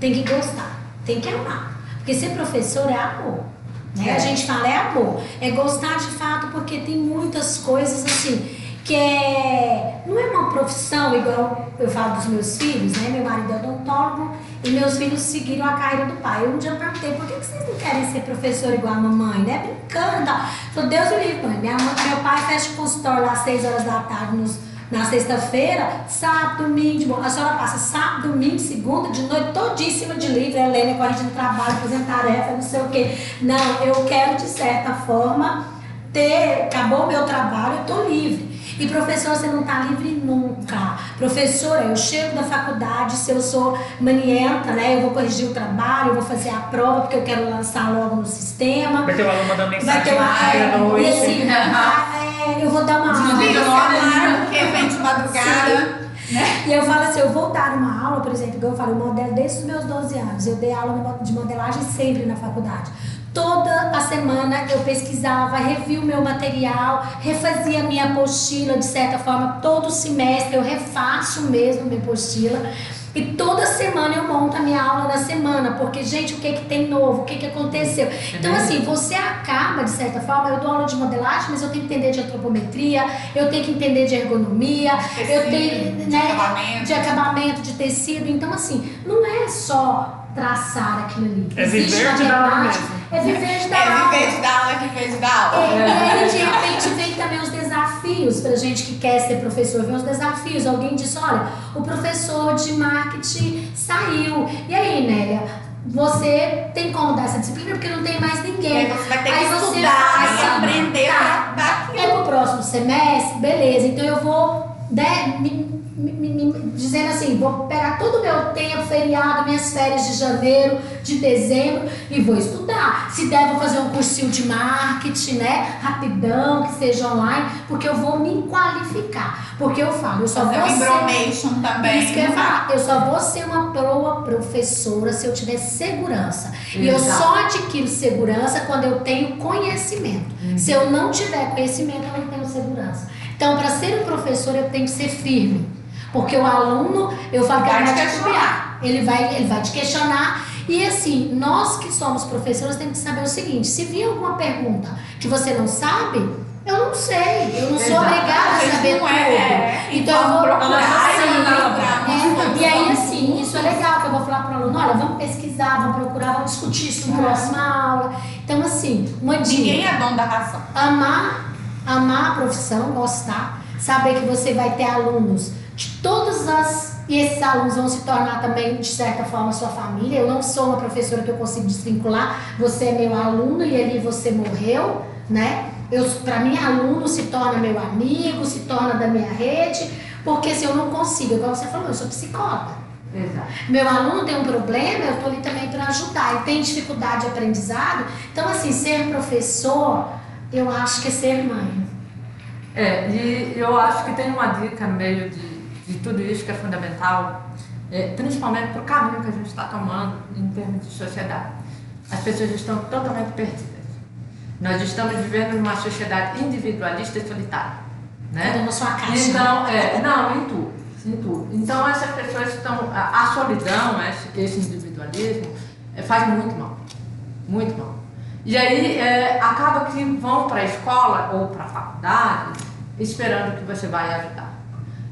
tem que gostar, tem que amar. Porque ser professor é amor. Né? É. A gente fala é amor. É gostar de fato, porque tem muitas coisas assim que é, não é uma profissão igual eu falo dos meus filhos, né? Meu marido é odontólogo e meus filhos seguiram a carreira do pai. Eu um dia perguntei, por que vocês não querem ser professor igual a mamãe, né? Brincando e tal. Deus me livre, mãe. Minha mãe, meu pai fecha o consultório às 6 horas da tarde nos, na sexta-feira, sábado, domingo, de. A senhora passa sábado, domingo, segunda, de noite, todíssima de livro, a Helena correndo no trabalho, fazendo tarefa, não sei o quê. Não, eu quero, de certa forma, ter, acabou o meu trabalho, eu tô livre. E professor, você não tá livre nunca. Professora, eu chego da faculdade, se eu sou manienta, né? Eu vou corrigir o trabalho, eu vou fazer a prova, porque eu quero lançar logo no sistema. Vai ter um aluno mandando mensagem Vai ter uma. à noite. E assim, [laughs] é, eu vou dar uma aula. Desliga o celular porque vem de madrugada. E eu falo assim, eu vou dar uma aula, por exemplo, igual eu falo, eu modelo desde os meus 12 anos. Eu dei aula de modelagem sempre na faculdade. Toda a semana eu pesquisava, revia o meu material, refazia minha apostila, de certa forma, todo semestre eu refaço mesmo minha apostila. E toda semana eu monto a minha aula da semana, porque, gente, o que que tem novo, o que que aconteceu. Então, assim, você acaba, de certa forma, eu dou aula de modelagem, mas eu tenho que entender de antropometria, eu tenho que entender de ergonomia, eu tenho, de né, acabamento. de acabamento, de tecido. Então, assim, não é só traçar aquilo ali. É viver de dar mesmo. É viver de dar É aula. viver de dar aula, é viver de dar aula. É, e aí, de repente, vem também os desafios pra gente que quer ser professor. Vem os desafios. Alguém disse: olha, o professor de marketing saiu. E aí, Nélia? Você tem como dar essa disciplina porque não tem mais ninguém. você vai ter Aí que você estudar e aprender tá. pra aquilo. É pro próximo semestre, beleza. Então eu vou né, me, me- me- dizendo assim, vou pegar todo o meu tempo, feriado, minhas férias de janeiro, de dezembro e vou estudar. Se der, vou fazer um cursinho de marketing, né? Rapidão, que seja online, porque eu vou me qualificar. Porque eu falo, eu só vou um ser embromation também. isso que eu ia falar. Eu só vou ser uma boa professora se eu tiver segurança. E eu Exato. só adquiro segurança quando eu tenho conhecimento. Se eu não tiver conhecimento, eu não tenho segurança. Então, para ser um professor, eu tenho que ser firme. Porque o aluno, eu falo que Vai ele te vai te copiar. Ele vai, ele vai te questionar. E assim, nós que somos professores temos que saber o seguinte: se vir alguma pergunta que você não sabe, eu não sei. Eu não sou obrigada a saber não tudo. é, é. Então eu vou procurar, vou é, e aí, assim, isso é legal, que eu vou falar para o aluno, olha, vamos pesquisar, vamos procurar, vamos discutir isso na próxima aula. Então, assim, uma Ninguém dica, é dono da razão. amar, amar a profissão, gostar, saber que você vai ter alunos de todas as... E esses alunos vão se tornar também, de certa forma, sua família. Eu não sou uma professora que eu consigo desvincular. Você é meu aluno e ali você morreu, né? Para mim, aluno se torna meu amigo, se torna da minha rede, porque se eu não consigo, igual você falou, eu sou psicóloga. Exato. Meu aluno tem um problema, eu estou ali também para ajudar. E tem dificuldade de aprendizado. Então, assim, ser professor, eu acho que é ser mãe. É, e eu acho que tem uma dica meio de, de tudo isso que é fundamental, é, principalmente para o caminho que a gente está tomando em termos de sociedade. As pessoas estão totalmente perdidas. Nós estamos vivendo numa sociedade individualista e solitária. Cada Né? na sua caixa. Então, é, não, em tudo. em tudo. Então essas pessoas estão. A, a solidão, esse, esse individualismo, é, faz muito mal. Muito mal. E aí é, acaba que vão para a escola ou para a faculdade esperando que você vai ajudar.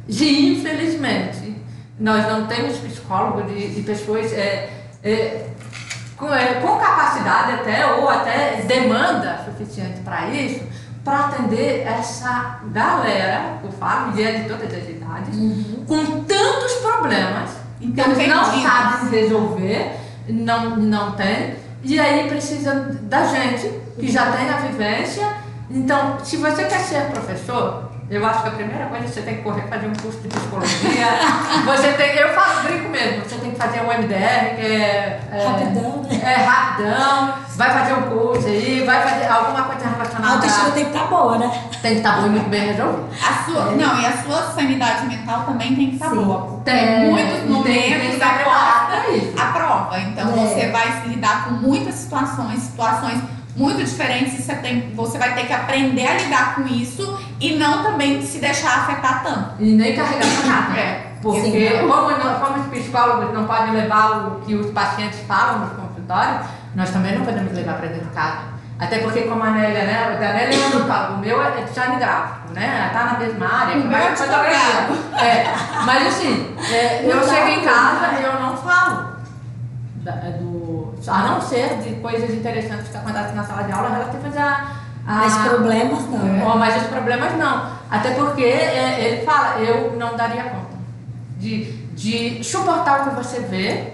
E infelizmente, nós não temos psicólogos e, pessoas é, é, com, é, com capacidade até, ou até demanda suficiente para isso, para atender essa galera, eu falo, e é de todas as idades, Uhum. com tantos problemas que Então, eles não sabem resolver, não, não tem, e aí precisa da gente, que já tem a vivência. Então, se você quer ser professor, eu acho que a primeira coisa é você tem que correr fazer um curso de psicologia. [laughs] você tem, eu faço brinco mesmo, você tem que fazer um MDR, que é, é Rapidão, né? É rapidão, vai fazer um curso aí, vai fazer alguma coisa A relacionada. autoestima tem que estar boa, né? Tem que estar muito bem resolvido. A sua, não, e a sua sanidade mental também tem que estar Sim. boa. Tem, muitos momentos a prova. Então É. você vai se lidar com muitas situações, situações muito diferentes e você, tem, você vai ter que aprender a lidar com isso e não também se deixar afetar tanto. E nem carregar pra nada. É. Porque Sim. como, não- como os psicólogos não podem levar o que os pacientes falam no consultório, nós também não podemos levar para dentro de casa. Até porque, como a Nélia, né? O da Nélia é odontólogo, o meu é design gráfico, né? Tá na mesma área. O meu é mas fotografia. É, mas assim, é, eu Não chego em casa e eu não falo. da- do, a não ser de coisas interessantes que acontecem na sala de aula relativas a. a Mas problemas não. Oh, mas os problemas não. Até porque é, ele fala, eu não daria conta de, de suportar o que você vê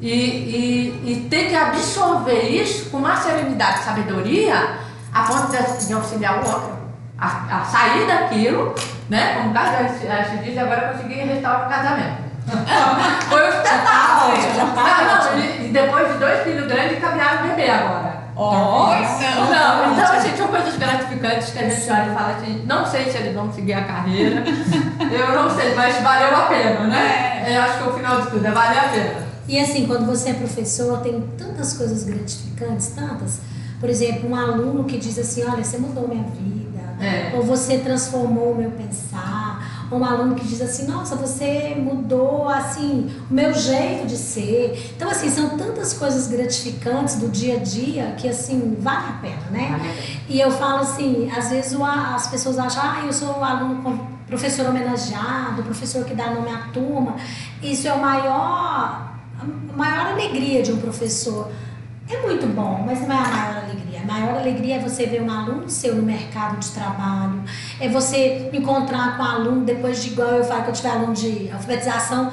e, e, e ter que absorver isso com uma serenidade e sabedoria a ponto de, de auxiliar o outro. A, a sair daquilo, né? Como o Carlos diz, agora eu consegui restaurar o casamento. [laughs] Foi um espetáculo. ótimo, já tá Não, e, depois de dois filhos grandes, caminhar o bebê agora. Então, Não, então assim, são coisas gratificantes que a gente olha e fala assim, não sei se eles vão seguir a carreira, [laughs] eu não sei, mas valeu a pena, né? Eu acho que o final de tudo é valer a pena. E assim, quando você é professor, tem tantas coisas gratificantes, tantas. Por exemplo, um aluno que diz assim, olha, você mudou minha vida. É. Ou você transformou o meu pensar. Um aluno que diz assim, nossa, você mudou, assim, o meu jeito de ser. Então, assim, são tantas coisas gratificantes do dia a dia que, assim, vale a pena, né? Vale. E eu falo assim, às vezes as pessoas acham, ah, eu sou o aluno professor homenageado, professor que dá nome à turma. Isso é o maior, a maior alegria de um professor. É muito bom, mas não é a maior alegria. A maior alegria é você ver um aluno seu no mercado de trabalho, é você encontrar com um aluno depois de igual eu falo que eu tive aluno de alfabetização,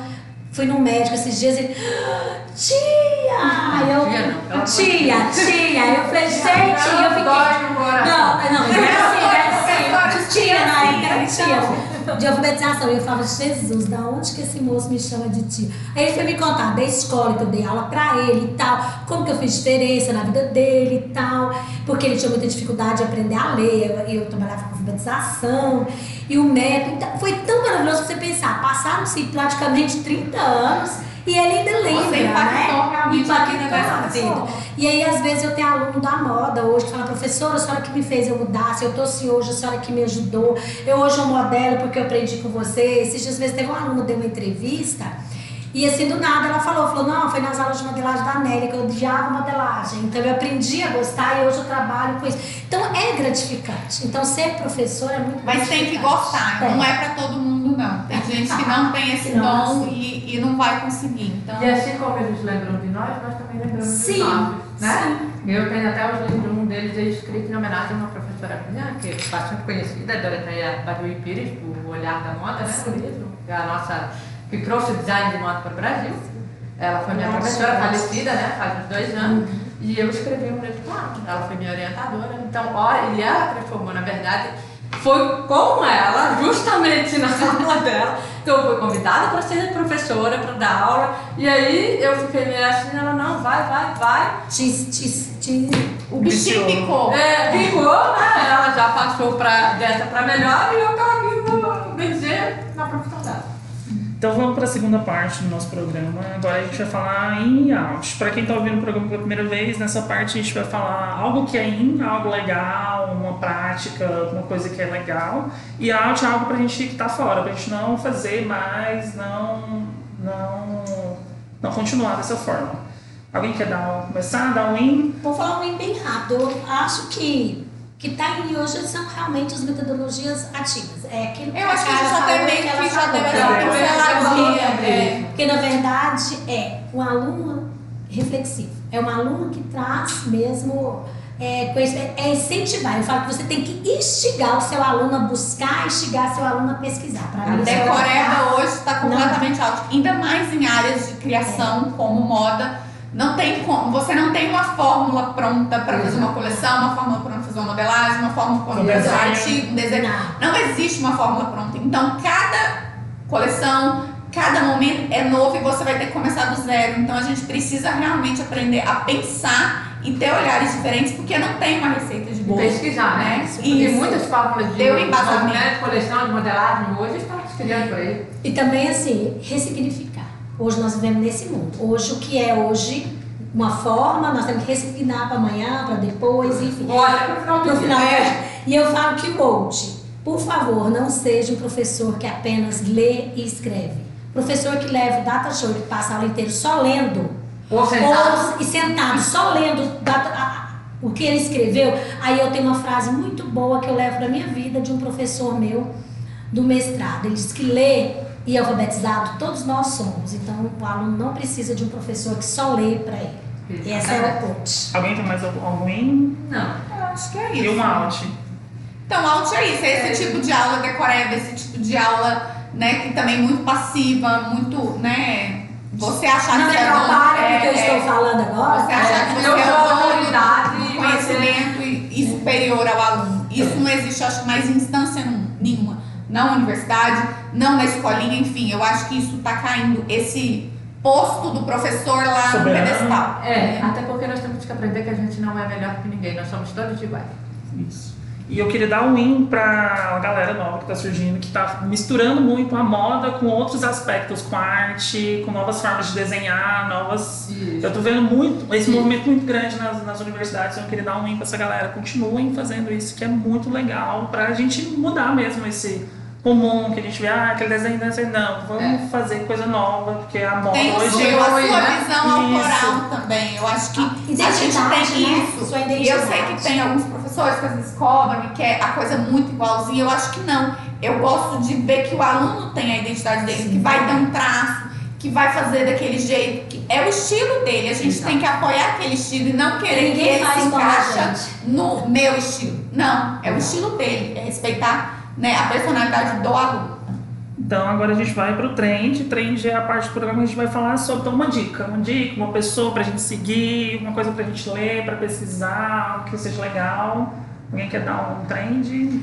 fui no médico esses dias e "Ah, tia, eu Tia não, tia, tia, eu falei gente, eu fiquei no coração. não, não, mas [laughs] era assim, era assim, tia na época era tia de alfabetização. E eu falava, Jesus, da onde que esse moço me chama de tia? Aí ele foi me contar da escola que eu dei aula pra ele e tal, como que eu fiz diferença na vida dele e tal, porque ele tinha muita dificuldade de aprender a ler, eu, eu trabalhava com alfabetização, e o método. Então, foi tão maravilhoso você pensar, passaram-se praticamente 30 anos. E ele ainda lembra, Você impactou né? vida Impactou dessa a pessoa. E aí, às vezes, eu tenho aluno da moda hoje que fala, professora, a senhora que me fez eu mudar, se eu tô assim hoje, a senhora que me ajudou. Eu hoje eu modelo porque eu aprendi com você. Esses dias, às vezes, teve um aluno deu uma entrevista e assim, do nada, ela falou, falou, não, foi nas aulas de modelagem da Nélia que eu odiava modelagem. Então, eu aprendi a gostar e hoje eu trabalho com isso. Então, é gratificante. Então, ser professor é muito Mas tem que gostar, Tem. não é pra todo mundo não. Tem gente que não tem esse dom e, e não vai conseguir. Então, E assim como eles lembram de nós, nós também lembramos Sim, de nós, né? Eu tenho até os livros, um deles é escrito em homenagem a uma professora minha, que é bastante conhecida, Doroteia Badui Pires, do Olhar da Moda, né? O livro, que é a nossa, que trouxe o design de moda para o Brasil. Ela foi minha Nossa, professora, nossa. falecida, né? Faz uns dois anos. E eu escrevi um livro com ela. Ela foi minha orientadora. Então, olha, e ela transformou, na verdade, foi com ela, justamente na [laughs] sala dela, que eu fui convidada para ser professora, para dar aula. E aí eu fiquei meio assim, ela, não, vai, vai, vai. Te, te... o bichinho picou. É, ficou, né? Ela já passou pra, dessa para melhor e eu tô aqui, vou dizer, na profissão dela. Então vamos para a segunda parte do nosso programa. Agora a gente vai falar em out. Para quem está ouvindo o programa pela primeira vez, nessa parte a gente vai falar algo que é in, algo legal, uma prática, uma coisa que é legal. E out é algo para a gente que está fora, para a gente não fazer mais, não, não, não continuar dessa forma. Alguém quer dar, começar, dar um in? Vou falar um in bem rápido. Eu acho que que está em hoje são realmente as metodologias ativas. É aquilo que Eu acho que a gente já tem meio que já deve essa é, Porque na verdade é um aluno reflexivo. É um aluno que traz mesmo é, é incentivar. Eu falo que você tem que instigar o seu aluno a buscar, instigar seu aluno a pesquisar. Para a decoreba hoje está completamente alto, ainda mais em áreas de criação é. como moda não tem como, você não tem uma fórmula pronta para fazer uma coleção, uma fórmula pronta fazer uma modelagem, uma fórmula pronta um artigo, um desenho. Não existe uma fórmula pronta. Então, cada coleção, cada momento é novo e você vai ter que começar do zero. Então, a gente precisa realmente aprender a pensar e ter olhares diferentes, porque não tem uma receita de bolo. Pesquisar, né? Isso. Porque muitas fórmulas de, Deu embasamento. de coleção, de modelagem hoje estão criando por aí. E também, assim, ressignificar Hoje nós vivemos nesse mundo. Hoje o que é hoje uma forma, nós temos que ressignar para amanhã, para depois, enfim. Olha, para o final do final é. E eu falo que hoje, por favor, não seja um professor que apenas lê e escreve. Professor que leva o data show, que passa a aula inteira só lendo. Ou sentado. Ou, e sentado, só lendo data, a, o que ele escreveu. Aí eu tenho uma frase muito boa que eu levo da minha vida de um professor meu do mestrado. Ele diz que lê e alfabetizado todos nós somos. Então o aluno não precisa de um professor que só lê para ele. E essa é a ponte. Alguém tem mais algum? Não, eu acho que é isso. E uma out? Então, out é isso, é esse tipo de aula decoreba, esse tipo de aula, né, que também muito passiva, muito, né, você achar não que é bom, é, que eu estou falando agora. Você achar que você é dono conhecimento e, e superior ao aluno. Isso não existe, acho, mais instância nenhuma na universidade, não na escolinha, enfim, eu acho que isso está caindo, esse posto do professor lá Soberano. no pedestal. É, até porque nós temos que aprender que a gente não é melhor que ninguém, nós somos todos iguais. Isso. E eu queria dar um win para a galera nova que está surgindo, que está misturando muito a moda com outros aspectos, com arte, com novas formas de desenhar, novas. Isso. Eu estou vendo muito esse isso. movimento muito grande nas, nas universidades. Eu queria dar um win para essa galera. Continuem fazendo isso, que é muito legal para a gente mudar mesmo esse comum que a gente vê, ah, aquele desenho, desenho, não, vamos é. fazer coisa nova, porque a moda tem hoje seu, a sua né? visão autoral também. Eu acho que a gente tem né? isso. E eu sei que tem alguns professores que às vezes cobram e quer a coisa muito igualzinha. Eu acho que não. Eu gosto de ver que o aluno tem a identidade dele, Sim. que vai ter um traço, que vai fazer daquele jeito, que é o estilo dele. A gente Exato. tem que apoiar aquele estilo e não querer Ninguém que ele se encaixa no meu estilo. Não, é o estilo dele, é respeitar né, a personalidade do aluno. Então agora a gente vai para o trend. Trend é a parte do programa que a gente vai falar sobre então, uma dica, uma dica, uma pessoa para a gente seguir, uma coisa para a gente ler, para pesquisar, que seja legal. Alguém quer dar um trend?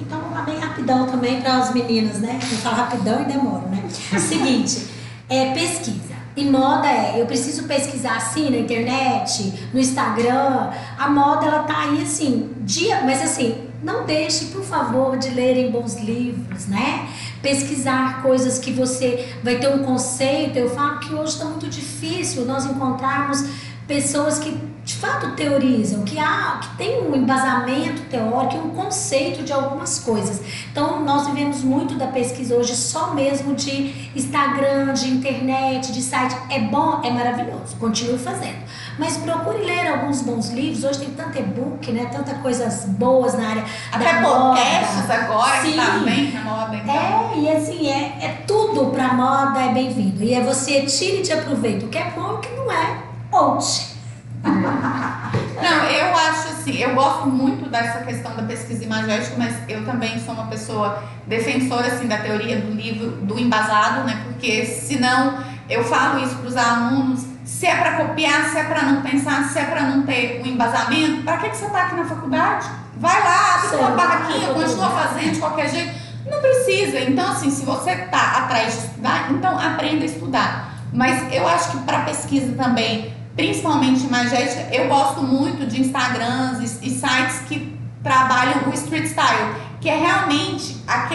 Então vamos lá bem rapidão também para as meninas, né? Eu falo rapidão e demoro, né? [laughs] Seguinte, é pesquisa. E moda é, eu preciso pesquisar assim na internet, no Instagram. A moda ela tá aí assim, dia, mas assim, não deixe, por favor, de lerem bons livros, né? Pesquisar coisas que você vai ter um conceito. Eu falo que hoje está muito difícil nós encontrarmos pessoas que de fato teorizam, que há, que tem um embasamento teórico, um conceito de algumas coisas. Então nós vivemos muito da pesquisa hoje só mesmo de Instagram, de internet, de site. É bom, é maravilhoso, continue fazendo. Mas procure ler alguns bons livros. Hoje tem tanto e-book, né? Tantas coisas boas na área Até podcasts agora Sim. que tá bem na moda. Então. É, e assim, é, é tudo pra moda é bem-vindo. E é você tire de aproveito o que é bom e o que não é. Ouche. [laughs] Não, eu acho assim, eu gosto muito dessa questão da pesquisa imagética, mas eu também sou uma pessoa defensora assim da teoria do livro do embasado, né? Porque senão eu falo isso para os alunos, se é para copiar, se é para não pensar, se é para não ter um embasamento, para que, que você está aqui na faculdade? Vai lá, abre uma barraquinha, continua fazendo de qualquer jeito. Não precisa. Então, assim, se você está atrás de estudar, então aprenda a estudar. Mas eu acho que para pesquisa também principalmente imagética, eu gosto muito de Instagrams e, e sites que trabalham o street style, que é realmente aquele,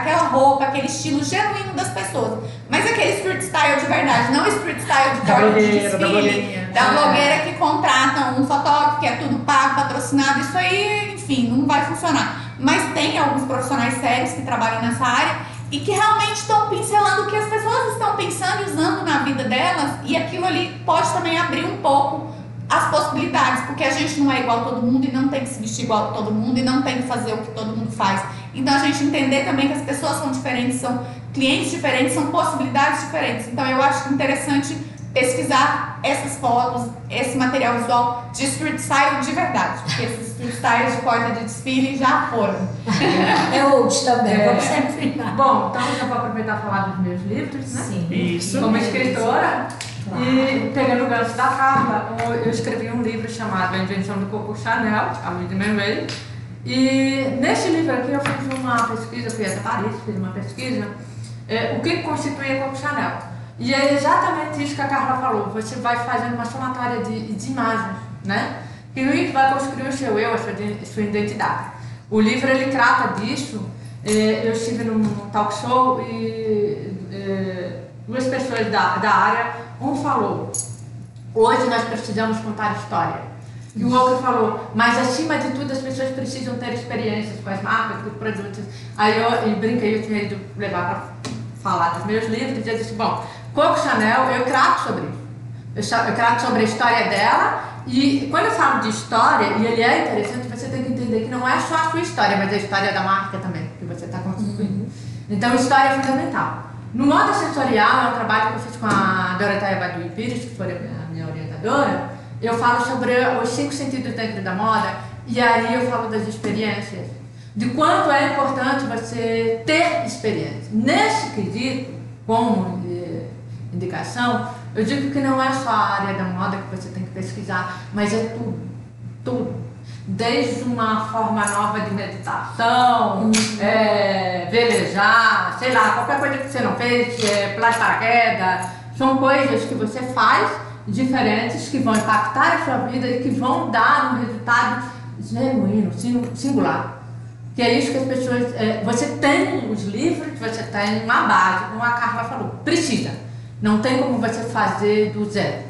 aquela roupa, aquele estilo genuíno das pessoas. Mas aquele street style de verdade, não street style de corte de desfile, da É. blogueira que contratam um fotógrafo, que é tudo pago, patrocinado, isso aí, enfim, não vai funcionar. Mas tem alguns profissionais sérios que trabalham nessa área e que realmente estão pincelando o que as pessoas estão pensando e usando na vida delas, e aquilo ali pode também abrir um pouco as possibilidades, porque a gente não é igual a todo mundo e não tem que se vestir igual a todo mundo e não tem que fazer o que todo mundo faz. Então a gente entender também que as pessoas são diferentes, são clientes diferentes, são possibilidades diferentes. Então eu acho interessante pesquisar essas fotos, esse material visual de street style de verdade, porque esses street styles de porta de desfile já foram. É old também, É. vamos sempre. Bom, então eu já vou aproveitar e falar dos meus livros, né? Sim. Isso. Como escritora. E pegando o gancho da Carla, eu escrevi um livro chamado A Invenção do Coco Chanel, a Lady Manuel. E nesse livro aqui eu fiz uma pesquisa, fui até Paris, fiz uma pesquisa, é, o que constitui a Coco Chanel. E é exatamente isso que a Carla falou, você vai fazendo uma somatória de, de imagens, né? Que vai construir o seu eu, a sua, sua identidade. O livro ele trata disso. É, eu estive num talk show e é, duas pessoas da, da área, um falou, hoje nós precisamos contar história. E o outro falou, mas acima de tudo as pessoas precisam ter experiências com as marcas, com os produtos. Aí eu e brinquei, eu tinha ido levar para falar dos meus livros, e eu disse, bom, Coco Chanel, eu trato sobre isso. Eu, eu trato sobre a história dela e quando eu falo de história, e ele é interessante, você tem que entender que não é só a sua história, mas a história da marca também, que você está construindo. Então, história é fundamental. No modo sensorial, é um trabalho que eu fiz com a Doroteia Badui Pires, que foi a minha orientadora. Eu falo sobre os cinco sentidos dentro da moda, e aí eu falo das experiências. De quanto é importante você ter experiência. Nesse quesito, como eh, indicação, eu digo que não é só a área da moda que você tem que pesquisar, mas é tudo. Tudo. Desde uma forma nova de meditação, é, velejar, sei lá, qualquer coisa que você não fez, é, pular paraquedas, são coisas que você faz diferentes que vão impactar a sua vida e que vão dar um resultado genuíno, sin- singular. Que é isso que as pessoas. é, você tem os livros, você tem uma base, como a Carla falou, precisa. Não tem como você fazer do zero.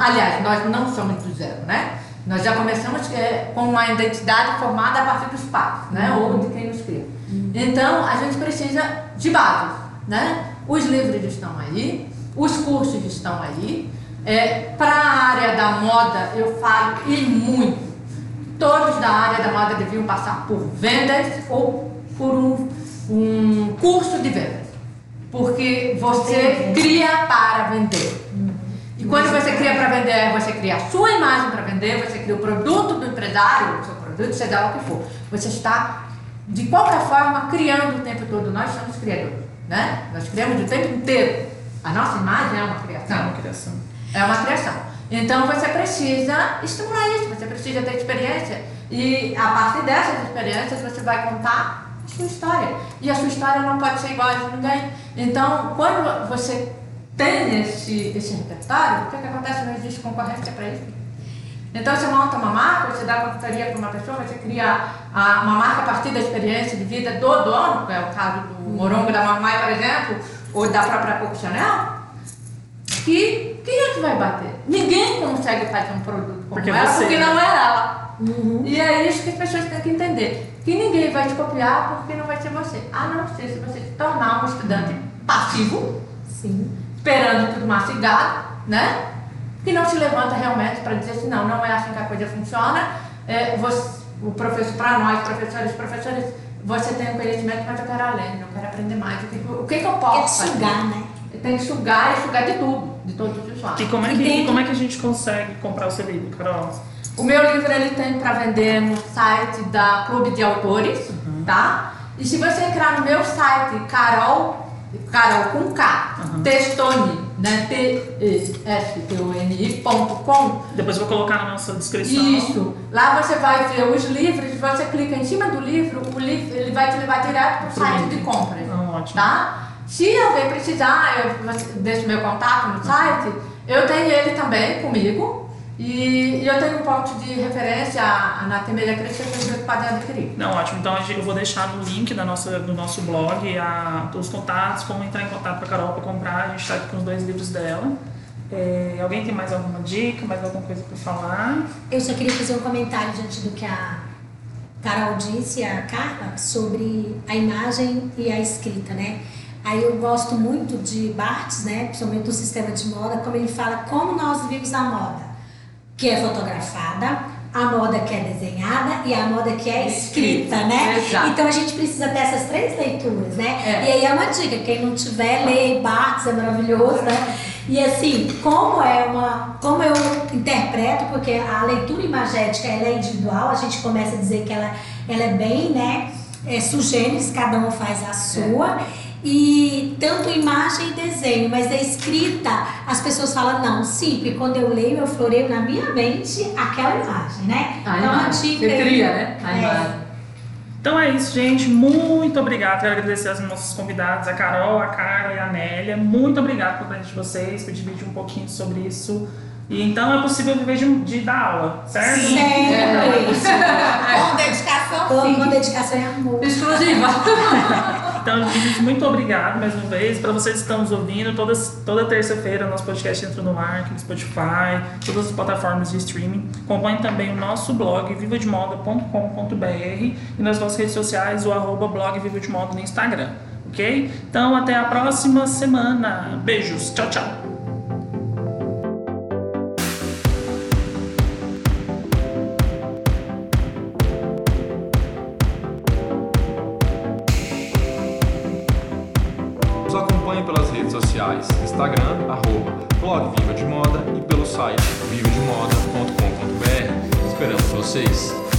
Aliás, nós não somos do zero, né? Nós já começamos é, com uma identidade formada a partir dos pais, né? Ou de quem nos cria. Então, a gente precisa de base, né? Os livros estão aí, os cursos estão aí. É, Para a área da moda, eu falo e muito. Todos da área da moda deviam passar por vendas ou por um, um curso de vendas. Porque você cria para vender. E quando você cria para vender, você cria a sua imagem para vender, você cria o produto do empresário, o seu produto, seja lá o que for. Você está, de qualquer forma, criando o tempo todo. Nós somos criadores, né? Nós criamos o tempo inteiro. A nossa imagem é uma É criação. uma criação. É uma criação. Então você precisa estimular isso, você precisa ter experiência. E a partir dessas experiências você vai contar a sua história. E a sua história não pode ser igual a de ninguém. Então, quando você tem esse, esse repertório, o que, que acontece? Não existe concorrência para isso. Então você monta uma marca, você dá consultoria para uma pessoa, você cria a- uma marca a partir da experiência de vida do dono, que é o caso do Morongo da Mamãe, por exemplo, ou da própria Coco Chanel, que quem é que vai bater? Ninguém consegue fazer um produto como Porque ela, você, porque não é ela. E é isso que as pessoas têm que entender. Que ninguém vai te copiar porque não vai ser você. A não ser se você se tornar um estudante passivo, Sim. esperando tudo mastigado, né? Que não se levanta realmente para dizer assim, não, não é assim que a coisa funciona. É, você, o professor, para nós, professores, professores, você tem o conhecimento, mas eu quero além, eu quero aprender mais. O que, o que, que eu posso te fazer? sugar, né? Tem que sugar e sugar de tudo, de todos os lados. E como é, que, Entendi. como é que a gente consegue comprar o seu livro, Carol? O meu livro ele tem para vender no site da Clube de Autores, tá? E se você entrar no meu site, Carol, Carol com K, Uhum. Testoni, né? T-E-S-T-O-N-I.com. Depois eu vou colocar na nossa descrição. Isso. Lá você vai ver os livros, você clica em cima do livro, o livro ele vai te levar direto para o site de compras. Ah, ótimo. Tá? Se alguém precisar, eu deixo meu contato no site, eu tenho ele também comigo. E, e eu tenho um ponto de referência, a Anatomia Crítica, que vocês podem adquirir. Não, ótimo. Então eu vou deixar no link da nossa, do nosso blog a, os contatos, como entrar em contato com a Carol para comprar. A gente está aqui com os dois livros dela. É, alguém tem mais alguma dica, mais alguma coisa para falar? Eu só queria fazer um comentário diante do que a Carol disse, a Carla, sobre a imagem e a escrita, né? Aí eu gosto muito de Barthes, né? Principalmente do sistema de moda, como ele fala como nós vivemos a moda, que é fotografada, a moda que é desenhada e a moda que é escrita, né? Exato. Então a gente precisa dessas três leituras, né? É. E aí é uma dica, quem não tiver, lê Barthes, é maravilhoso, né? E assim, como é uma. Como eu interpreto, porque a leitura imagética ela é individual, a gente começa a dizer que ela, ela é bem, né? É sugêneres, cada um faz a sua. E tanto imagem e desenho, mas a escrita, as pessoas falam, não, sim, porque quando eu leio, eu floreio na minha mente aquela imagem, né? A então, a imagem. dica Você aí- cria, né? A É. imagem. Então é isso, gente. Muito obrigado. Quero agradecer aos nossos convidados, a Carol, a Carla e a Nélia. Muito obrigado pela presença de vocês, por dividir um pouquinho sobre isso. E então é possível viver de, de dar aula, certo? Sempre isso. Com dedicação, Com, sim. com dedicação e amor. Exclusiva. [laughs] Então, gente, muito obrigado mais uma vez. Para vocês que estão nos ouvindo, todas, toda terça-feira nosso podcast entra no ar, no Spotify, todas as plataformas de streaming. Acompanhe também o nosso blog, vivademoda.com.br e nas nossas redes sociais, o arroba blog Viva de Moda no Instagram. Ok? Então, até a próxima semana. Beijos. Tchau, tchau. Sociais, Instagram, arroba, blog Viva de Moda e pelo site vivademoda.com.br. Esperamos vocês!